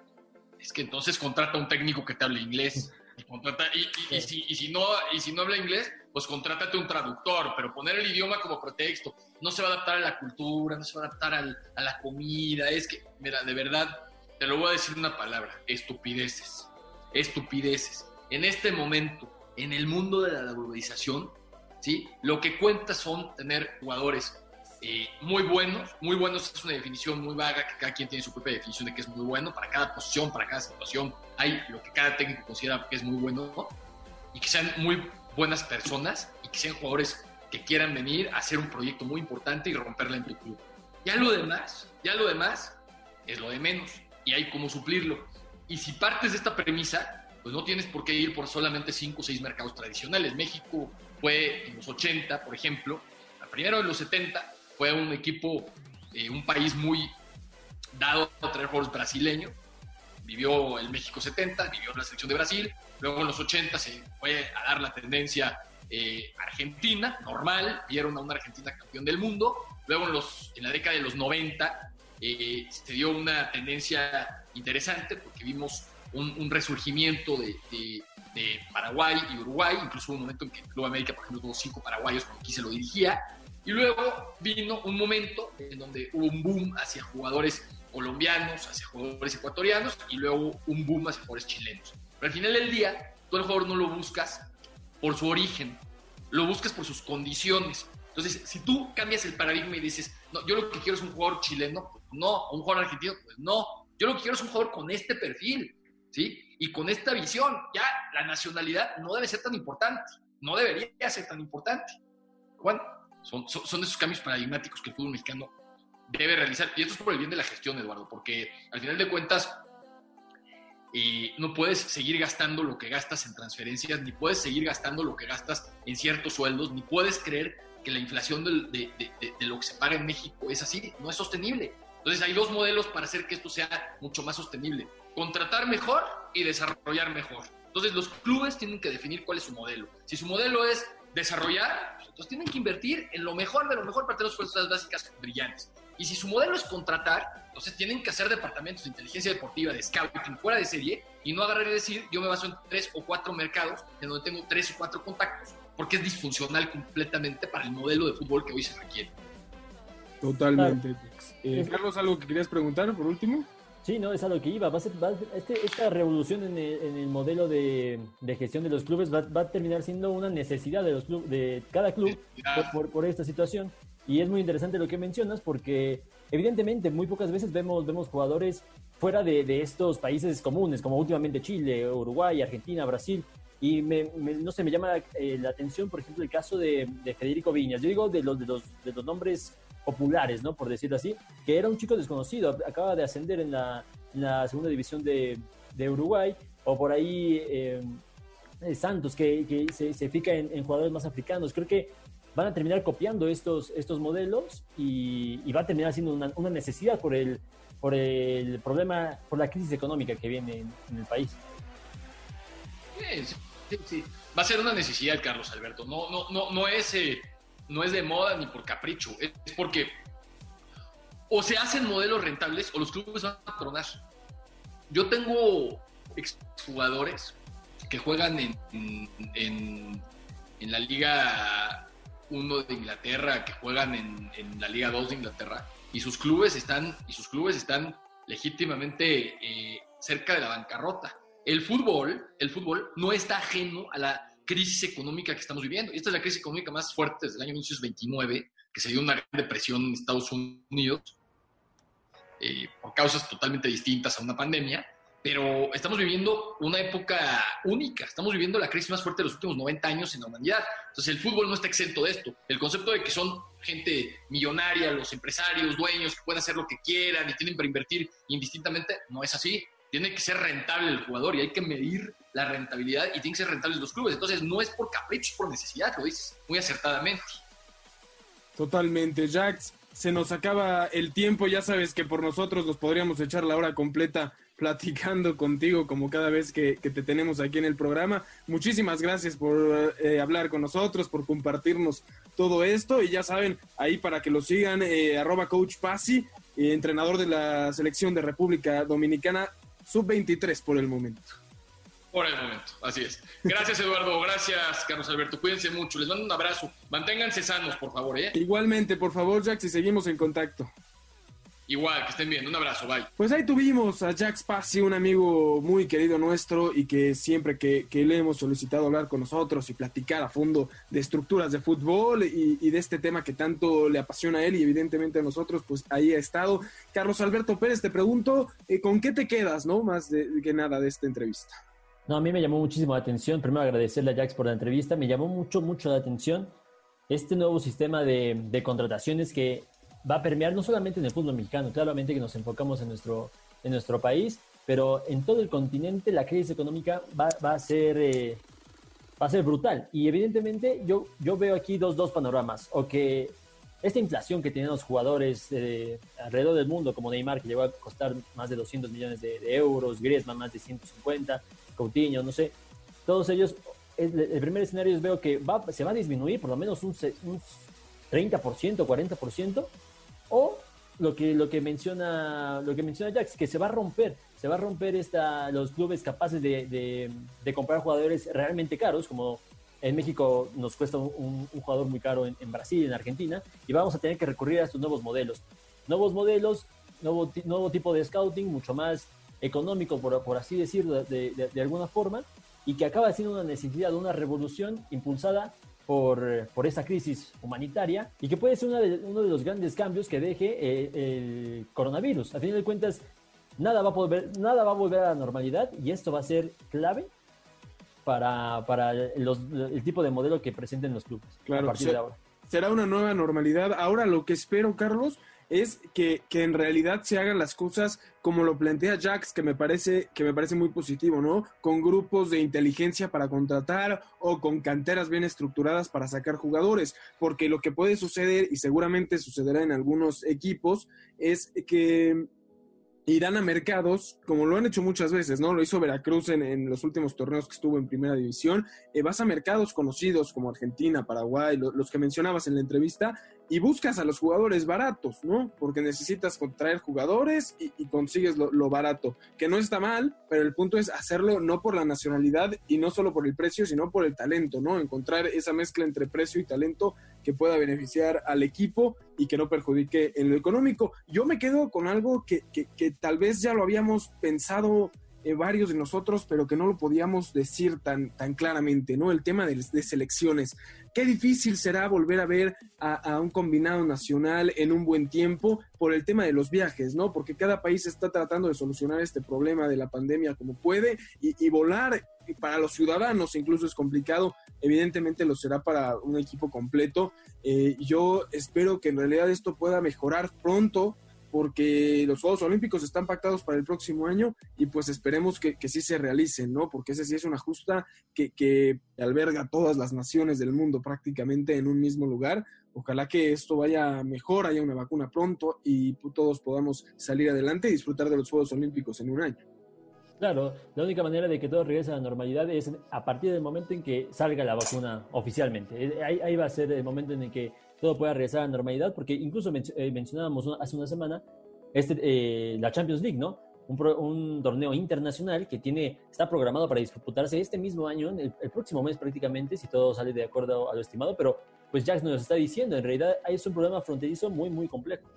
es que entonces contrata a un técnico que te hable inglés. Y, contrata, y, y, y, si, y, si no, y si no habla inglés, pues contrátate un traductor, pero poner el idioma como pretexto, no se va a adaptar a la cultura, no se va a adaptar al, a la comida, es que, mira, de verdad, te lo voy a decir una palabra, estupideces, estupideces. En este momento, en el mundo de la globalización, ¿sí? lo que cuenta son tener jugadores eh, muy buenos, muy buenos es una definición muy vaga, que cada quien tiene su propia definición de que es muy bueno, para cada posición, para cada situación, hay lo que cada técnico considera que es muy bueno, ¿no? y que sean muy buenas personas y que sean jugadores que quieran venir a hacer un proyecto muy importante y romperla en tu club. Ya lo demás, ya lo demás es lo de menos y hay cómo suplirlo. Y si partes de esta premisa, pues no tienes por qué ir por solamente cinco o seis mercados tradicionales. México fue en los 80, por ejemplo, primero en los 70 fue un equipo, eh, un país muy dado a traer jugadores brasileños. Vivió el México 70, vivió la selección de Brasil, luego en los 80 se fue a dar la tendencia eh, Argentina, normal, vieron a una Argentina campeón del mundo, luego en, los, en la década de los 90 eh, se dio una tendencia interesante porque vimos un, un resurgimiento de, de, de, Paraguay y Uruguay, incluso hubo un momento en que Club América, por ejemplo, tuvo cinco paraguayos cuando aquí se lo dirigía, y luego vino un momento en donde hubo un boom hacia jugadores colombianos, hacia jugadores ecuatorianos, y luego un boom hacia jugadores chilenos. Pero al final del día, tú el jugador no lo buscas por su origen, lo buscas por sus condiciones. Entonces, si tú cambias el paradigma y dices, no, yo lo que quiero es un jugador chileno, pues no, un jugador argentino, pues no, yo lo que quiero es un jugador con este perfil, ¿sí? Y con esta visión, ya la nacionalidad no debe ser tan importante, no debería ser tan importante. Bueno, son, son, son esos cambios paradigmáticos que el fútbol mexicano debe realizar. Y esto es por el bien de la gestión, Eduardo, porque al final de cuentas y no puedes seguir gastando lo que gastas en transferencias, ni puedes seguir gastando lo que gastas en ciertos sueldos, ni puedes creer que la inflación de, de, lo que se paga en México es así, no es sostenible. Entonces hay dos modelos para hacer que esto sea mucho más sostenible. Contratar mejor y desarrollar mejor. Entonces los clubes tienen que definir cuál es su modelo. Si su modelo es desarrollar, pues entonces tienen que invertir en lo mejor de lo mejor para tener fuerzas básicas brillantes. Y si su modelo es contratar, entonces tienen que hacer departamentos de inteligencia deportiva, de scouting fuera de serie y no agarrar y decir yo me baso en tres o cuatro mercados en donde tengo tres o cuatro contactos, porque es disfuncional completamente para el modelo de fútbol que hoy se requiere. Totalmente. Eh, Carlos, ¿algo que querías preguntar por último? Sí, no, es a lo que iba. Va a ser, este, esta revolución en el, modelo de, gestión de los clubes va, a terminar siendo una necesidad de, los club, de cada club por, por, esta situación. Y es muy interesante lo que mencionas porque evidentemente muy pocas veces vemos, vemos jugadores fuera de, estos países comunes, como últimamente Chile, Uruguay, Argentina, Brasil. Y no sé, me llama eh, la atención, por ejemplo, el caso de, Federico Viñas. Yo digo de los, de los, de los nombres populares, ¿no? Por decirlo así, que era un chico desconocido, acaba de ascender en la, segunda división de, Uruguay, o por ahí eh, Santos, que, se, se fija en, en, jugadores más africanos. Creo que van a terminar copiando estos, estos modelos y, va a terminar siendo una, una, necesidad por el, por el problema, por la crisis económica que viene en, el país. Sí, sí, Va a ser una necesidad, Carlos Alberto. No, no, no, no, es, eh, no es de moda ni por capricho. Es, porque o se hacen modelos rentables o los clubes van a tronar. Yo tengo exjugadores que juegan en, en, en la liga uno de Inglaterra que juegan en, la Liga 2 de Inglaterra y sus clubes están, y sus clubes están legítimamente eh, cerca de la bancarrota. El fútbol, el fútbol no está ajeno a la crisis económica que estamos viviendo. Y esta es la crisis económica más fuerte desde el año 1929, que se dio una gran depresión en Estados Unidos, eh, por causas totalmente distintas a una pandemia pero estamos viviendo una época única, estamos viviendo la crisis más fuerte de los últimos 90 años en la humanidad. Entonces el fútbol no está exento de esto. El concepto de que son gente millonaria, los empresarios, dueños, que pueden hacer lo que quieran y tienen para invertir indistintamente, no es así. Tiene que ser rentable el jugador y hay que medir la rentabilidad y tienen que ser rentables los clubes. Entonces no es por capricho, es por necesidad, lo dices muy acertadamente. Totalmente, Jax. Se nos acaba el tiempo, ya sabes que por nosotros nos podríamos echar la hora completa platicando contigo como cada vez que, te tenemos aquí en el programa. Muchísimas gracias por eh, hablar con nosotros, por compartirnos todo esto y ya saben, ahí para que lo sigan, eh, arroba coach Pasi, eh, entrenador de la selección de República Dominicana, sub-23 por el momento. Por el momento, así es. Gracias Eduardo, gracias Carlos Alberto, cuídense mucho, les mando un abrazo, manténganse sanos por favor. ¿eh? Igualmente, por favor Jack, si seguimos en contacto. Igual, que estén bien. Un abrazo, bye. Pues ahí tuvimos a Jack Spassi, un amigo muy querido nuestro y que siempre que, le hemos solicitado hablar con nosotros y platicar a fondo de estructuras de fútbol y, de este tema que tanto le apasiona a él y evidentemente a nosotros, pues ahí ha estado. Carlos Alberto Pérez, te pregunto, eh, ¿con qué te quedas, no? Más de, que nada de esta entrevista. No, a mí me llamó muchísimo la atención. Primero agradecerle a Jax por la entrevista. Me llamó mucho, mucho la atención este nuevo sistema de, de contrataciones que va a permear no solamente en el fútbol mexicano, claramente que nos enfocamos en nuestro, en nuestro país, pero en todo el continente la crisis económica va, va a, ser, eh, va a ser brutal. Y evidentemente yo, yo veo aquí dos, dos panoramas, o que esta inflación que tienen los jugadores eh, alrededor del mundo, como Neymar, que llegó a costar más de 200 millones de, euros, Griezmann más de 150, Coutinho, no sé, todos ellos, el, el primer escenario es veo que va, se va a disminuir por lo menos un, un 30%, 40%, o lo que, lo que menciona lo que menciona Jax, que se va a romper, se va a romper esta, los clubes capaces de, de, comprar jugadores realmente caros, como en México nos cuesta un, jugador muy caro en, Brasil, en Argentina, y vamos a tener que recurrir a estos nuevos modelos. Nuevos modelos, nuevo, nuevo tipo de scouting, mucho más económico, por, por así decirlo, de, de, alguna forma, y que acaba siendo una necesidad, una revolución impulsada por, por esta crisis humanitaria y que puede ser uno de los grandes cambios que deje eh, el coronavirus. A fin de cuentas, nada va a volver, nada va a volver a la normalidad y esto va a ser clave para, para el tipo de modelo que presenten los clubes claro, a partir de ahora. Será una nueva normalidad. Ahora lo que espero, Carlos, es que, que, en realidad se hagan las cosas como lo plantea Jax, que me parece, que me parece muy positivo, ¿no? Con grupos de inteligencia para contratar o con canteras bien estructuradas para sacar jugadores, porque lo que puede suceder, y seguramente sucederá en algunos equipos, es que irán a mercados, como lo han hecho muchas veces, ¿no? Lo hizo Veracruz en, los últimos torneos que estuvo en primera división. Eh, vas a mercados conocidos como Argentina, Paraguay, los que mencionabas en la entrevista, y buscas a los jugadores baratos, ¿no? Porque necesitas contraer jugadores y, consigues lo, barato, que no está mal, pero el punto es hacerlo no por la nacionalidad y no solo por el precio, sino por el talento, ¿no? Encontrar esa mezcla entre precio y talento que pueda beneficiar al equipo y que no perjudique en lo económico. Yo me quedo con algo que, que, que tal vez ya lo habíamos pensado eh, varios de nosotros, pero que no lo podíamos decir tan, tan claramente, ¿no? El tema de, selecciones. Qué difícil será volver a ver a, un combinado nacional en un buen tiempo por el tema de los viajes, ¿no? Porque cada país está tratando de solucionar este problema de la pandemia como puede y, volar para los ciudadanos incluso es complicado, evidentemente lo será para un equipo completo. Eh, yo espero que en realidad esto pueda mejorar pronto porque los Juegos Olímpicos están pactados para el próximo año y pues esperemos que, que sí se realicen, ¿no? Porque ese sí es una justa que, que alberga todas las naciones del mundo prácticamente en un mismo lugar. Ojalá que esto vaya mejor, haya una vacuna pronto y todos podamos salir adelante y disfrutar de los Juegos Olímpicos en un año. Claro, la única manera de que todo regrese a la normalidad es a partir del momento en que salga la vacuna oficialmente. Eh, ahí, ahí va a ser el momento en el que todo pueda regresar a la normalidad, porque incluso eh, mencionábamos hace una semana este, eh, la Champions League, ¿no? Un, torneo internacional que tiene, está programado para disputarse este mismo año, el, el, próximo mes prácticamente, si todo sale de acuerdo a lo estimado, pero pues Jax nos está diciendo, en realidad es un programa fronterizo muy, muy complejo.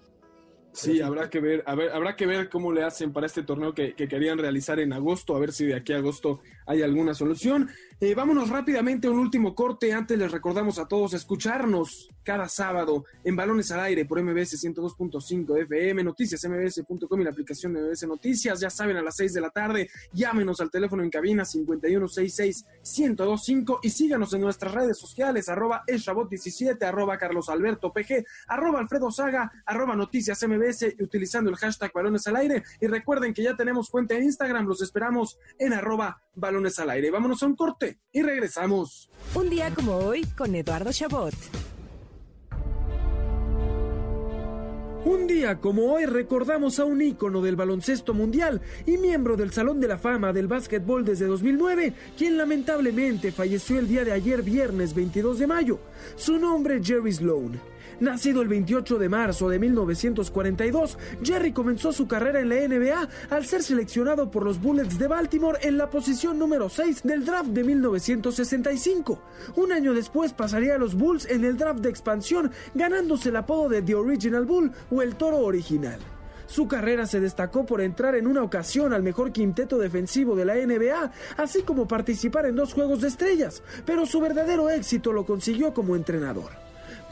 Sí, habrá que ver, a ver, habrá que ver cómo le hacen para este torneo que, querían realizar en agosto, a ver si de aquí a agosto hay alguna solución. Eh, vámonos rápidamente a un último corte. Antes les recordamos a todos escucharnos cada sábado en Balones al Aire por MBS 102.5 FM, noticias mbs.com y la aplicación de MBS Noticias. Ya saben, a las 6 de la tarde, llámenos al teléfono en cabina 5166-1025 y síganos en nuestras redes sociales, arroba eshabot17, arroba Carlos Alberto PG, arroba Alfredo Saga, arroba noticias MBS, utilizando el hashtag Balones al Aire. Y recuerden que ya tenemos cuenta en Instagram, los esperamos en arroba Balones al Aire. Vámonos a un corte y regresamos. Un día como hoy con Eduardo Chabot. Un día como hoy recordamos a un ícono del baloncesto mundial y miembro del Salón de la Fama del básquetbol desde 2009, quien lamentablemente falleció el día de ayer viernes 22 de mayo. Su nombre Jerry Sloan. Nacido el 28 de marzo de 1942, Jerry comenzó su carrera en la NBA al ser seleccionado por los Bullets de Baltimore en la posición número 6 del draft de 1965. Un año después pasaría a los Bulls en el draft de expansión, ganándose el apodo de The Original Bull o el Toro Original. Su carrera se destacó por entrar en una ocasión al mejor quinteto defensivo de la NBA, así como participar en dos Juegos de Estrellas, pero su verdadero éxito lo consiguió como entrenador.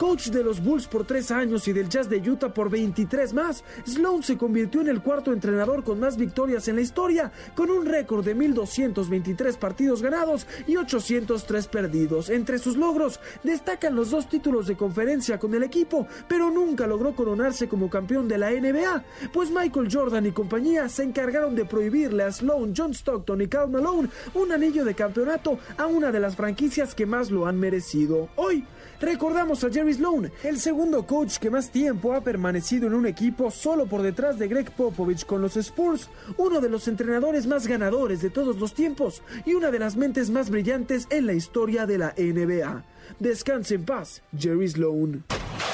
Coach de los Bulls por tres años y del Jazz de Utah por 23 más, Sloan se convirtió en el cuarto entrenador con más victorias en la historia, con un récord de 1.223 partidos ganados y 803 perdidos. Entre sus logros destacan los dos títulos de conferencia con el equipo, pero nunca logró coronarse como campeón de la NBA, pues Michael Jordan y compañía se encargaron de prohibirle a Sloan, John Stockton y Karl Malone un anillo de campeonato a una de las franquicias que más lo han merecido. Hoy, Recordamos a Jerry Sloan, el segundo coach que más tiempo ha permanecido en un equipo solo por detrás de Greg Popovich con los Spurs, uno de los entrenadores más ganadores de todos los tiempos y una de las mentes más brillantes en la historia de la NBA. Descanse en paz, Jerry Sloan.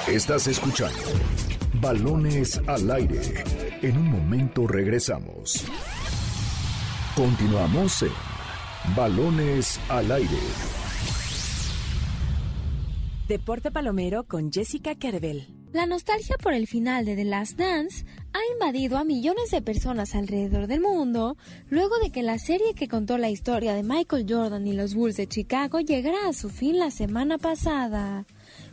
Estás escuchando Balones al aire. En un momento regresamos. Continuamos en Balones al aire. Deporte Palomero con Jessica Kerbel. La nostalgia por el final de The Last Dance ha invadido a millones de personas alrededor del mundo luego de que la serie que contó la historia de Michael Jordan y los Bulls de Chicago llegara a su fin la semana pasada.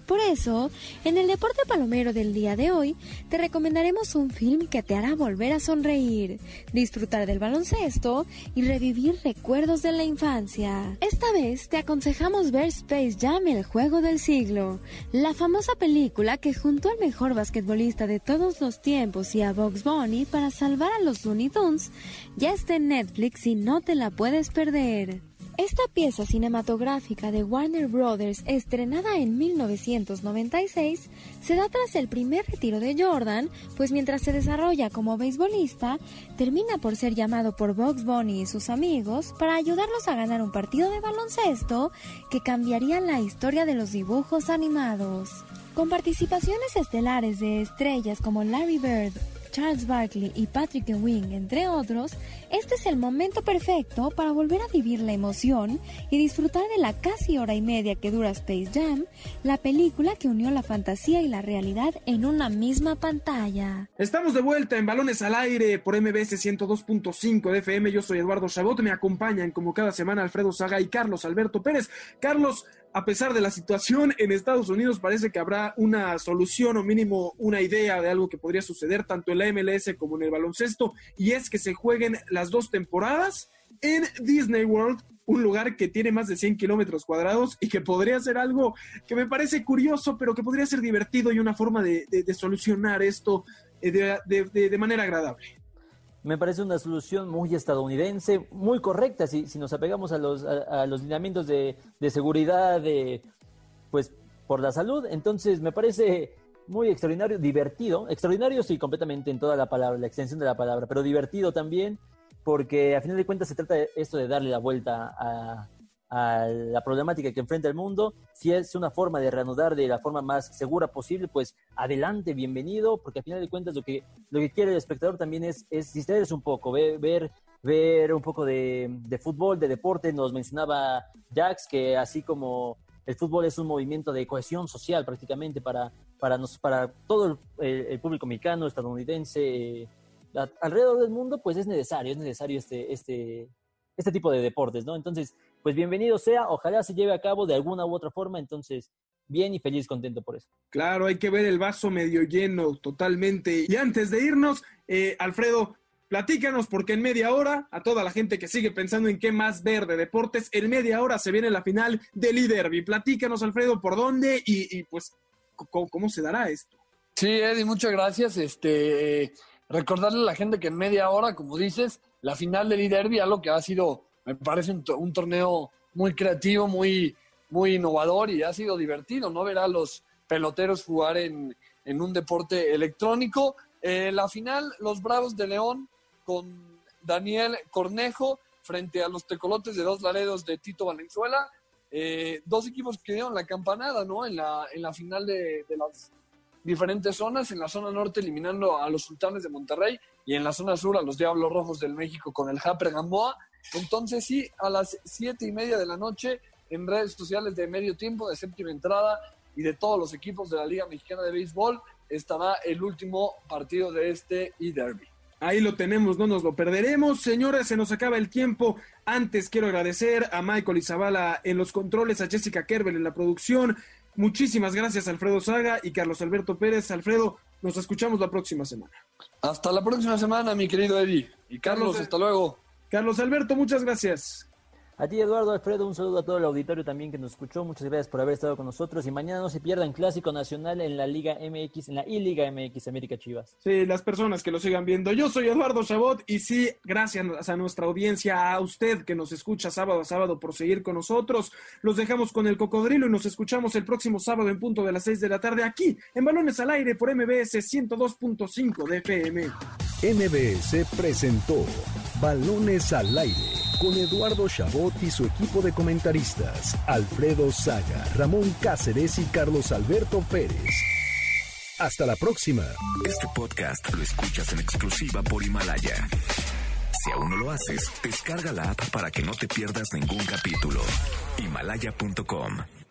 Por eso, en el deporte palomero del día de hoy, te recomendaremos un film que te hará volver a sonreír, disfrutar del baloncesto y revivir recuerdos de la infancia. Esta vez te aconsejamos ver Space Jam, el juego del siglo, la famosa película que juntó al mejor basquetbolista de todos los tiempos y a Bugs Bunny para salvar a los Looney Tunes, ya está en Netflix y no te la puedes perder. Esta pieza cinematográfica de Warner Brothers, estrenada en 1996, se da tras el primer retiro de Jordan, pues mientras se desarrolla como beisbolista, termina por ser llamado por Bugs Bunny y sus amigos para ayudarlos a ganar un partido de baloncesto que cambiaría la historia de los dibujos animados. Con participaciones estelares de estrellas como Larry Bird, Charles Barkley y Patrick Ewing, entre otros, este es el momento perfecto para volver a vivir la emoción y disfrutar de la casi hora y media que dura Space Jam, la película que unió la fantasía y la realidad en una misma pantalla. Estamos de vuelta en Balones al Aire por MBS 102.5 de FM. Yo soy Eduardo Chabot, me acompañan como cada semana Alfredo Saga y Carlos Alberto Pérez. Carlos, a pesar de la situación en Estados Unidos, parece que habrá una solución o mínimo una idea de algo que podría suceder tanto en la MLS como en el baloncesto, y es que se jueguen las dos temporadas en Disney World, un lugar que tiene más de 100 kilómetros cuadrados y que podría ser algo que me parece curioso, pero que podría ser divertido y una forma de, solucionar esto eh, de manera agradable me parece una solución muy estadounidense, muy correcta, si, si nos apegamos a los, a, los lineamientos de, de, seguridad, de, pues por la salud. Entonces me parece muy extraordinario, divertido, extraordinario sí, completamente en toda la palabra, la extensión de la palabra, pero divertido también, porque a final de cuentas se trata de esto de darle la vuelta a, a la problemática que enfrenta el mundo. Si es una forma de reanudar de la forma más segura posible, pues adelante, bienvenido, porque al final de cuentas lo que, lo que quiere el espectador también es, es distraerse un poco, ver, ver, un poco de, de, fútbol, de deporte. Nos mencionaba Jax que así como el fútbol es un movimiento de cohesión social prácticamente para, para, nos, para todo el, público mexicano, estadounidense, alrededor del mundo, pues es necesario, es necesario este, este, este tipo de deportes, ¿no? Entonces, pues bienvenido sea, ojalá se lleve a cabo de alguna u otra forma, entonces bien y feliz, contento por eso. Claro, hay que ver el vaso medio lleno totalmente. Y antes de irnos, eh, Alfredo, platícanos porque en media hora, a toda la gente que sigue pensando en qué más ver de deportes, en media hora se viene la final del Derby. Platícanos, Alfredo, por dónde y, pues cómo, se dará esto. Sí, Eddie, muchas gracias. Este, recordarle a la gente que en media hora, como dices, la final del Derby, algo que ha sido me parece un, torneo muy creativo, muy, muy innovador y ha sido divertido, ¿no? Ver a los peloteros jugar en, un deporte electrónico. Eh, la final, los Bravos de León con Daniel Cornejo frente a los Tecolotes de Dos Laredos de Tito Valenzuela. Eh, dos equipos que dieron la campanada, ¿no? En la, en la final de, las diferentes zonas. En la zona norte eliminando a los Sultanes de Monterrey y en la zona sur a los Diablos Rojos del México con el Japre Gamboa. Entonces sí, a las siete y media de la noche en redes sociales de medio tiempo, de séptima entrada y de todos los equipos de la Liga Mexicana de Béisbol estará el último partido de este e-derby. Ahí lo tenemos, no nos lo perderemos. Señores, se nos acaba el tiempo. Antes quiero agradecer a Michael Izabala en los controles, a Jessica Kerber en la producción. Muchísimas gracias, Alfredo Saga y Carlos Alberto Pérez. Alfredo, nos escuchamos la próxima semana. Hasta la próxima semana, mi querido Eddie. Y Carlos hasta luego. Carlos Alberto, muchas gracias. A ti, Eduardo Alfredo, un saludo a todo el auditorio también que nos escuchó. Muchas gracias por haber estado con nosotros. Y mañana no se pierdan Clásico Nacional en la Liga MX, en la I-Liga MX América Chivas. Sí, las personas que lo sigan viendo. Yo soy Eduardo Chabot y sí, gracias a nuestra audiencia, a usted que nos escucha sábado a sábado por seguir con nosotros. Los dejamos con el cocodrilo y nos escuchamos el próximo sábado en punto de las 6 de la tarde aquí en Balones al Aire por MBS 102.5 de FM. MBS presentó Balones al Aire con Eduardo Chabot y su equipo de comentaristas, Alfredo Saga, Ramón Cáceres y Carlos Alberto Pérez. Hasta la próxima. Este podcast lo escuchas en exclusiva por Himalaya. Si aún no lo haces, descarga la app para que no te pierdas ningún capítulo. Himalaya.com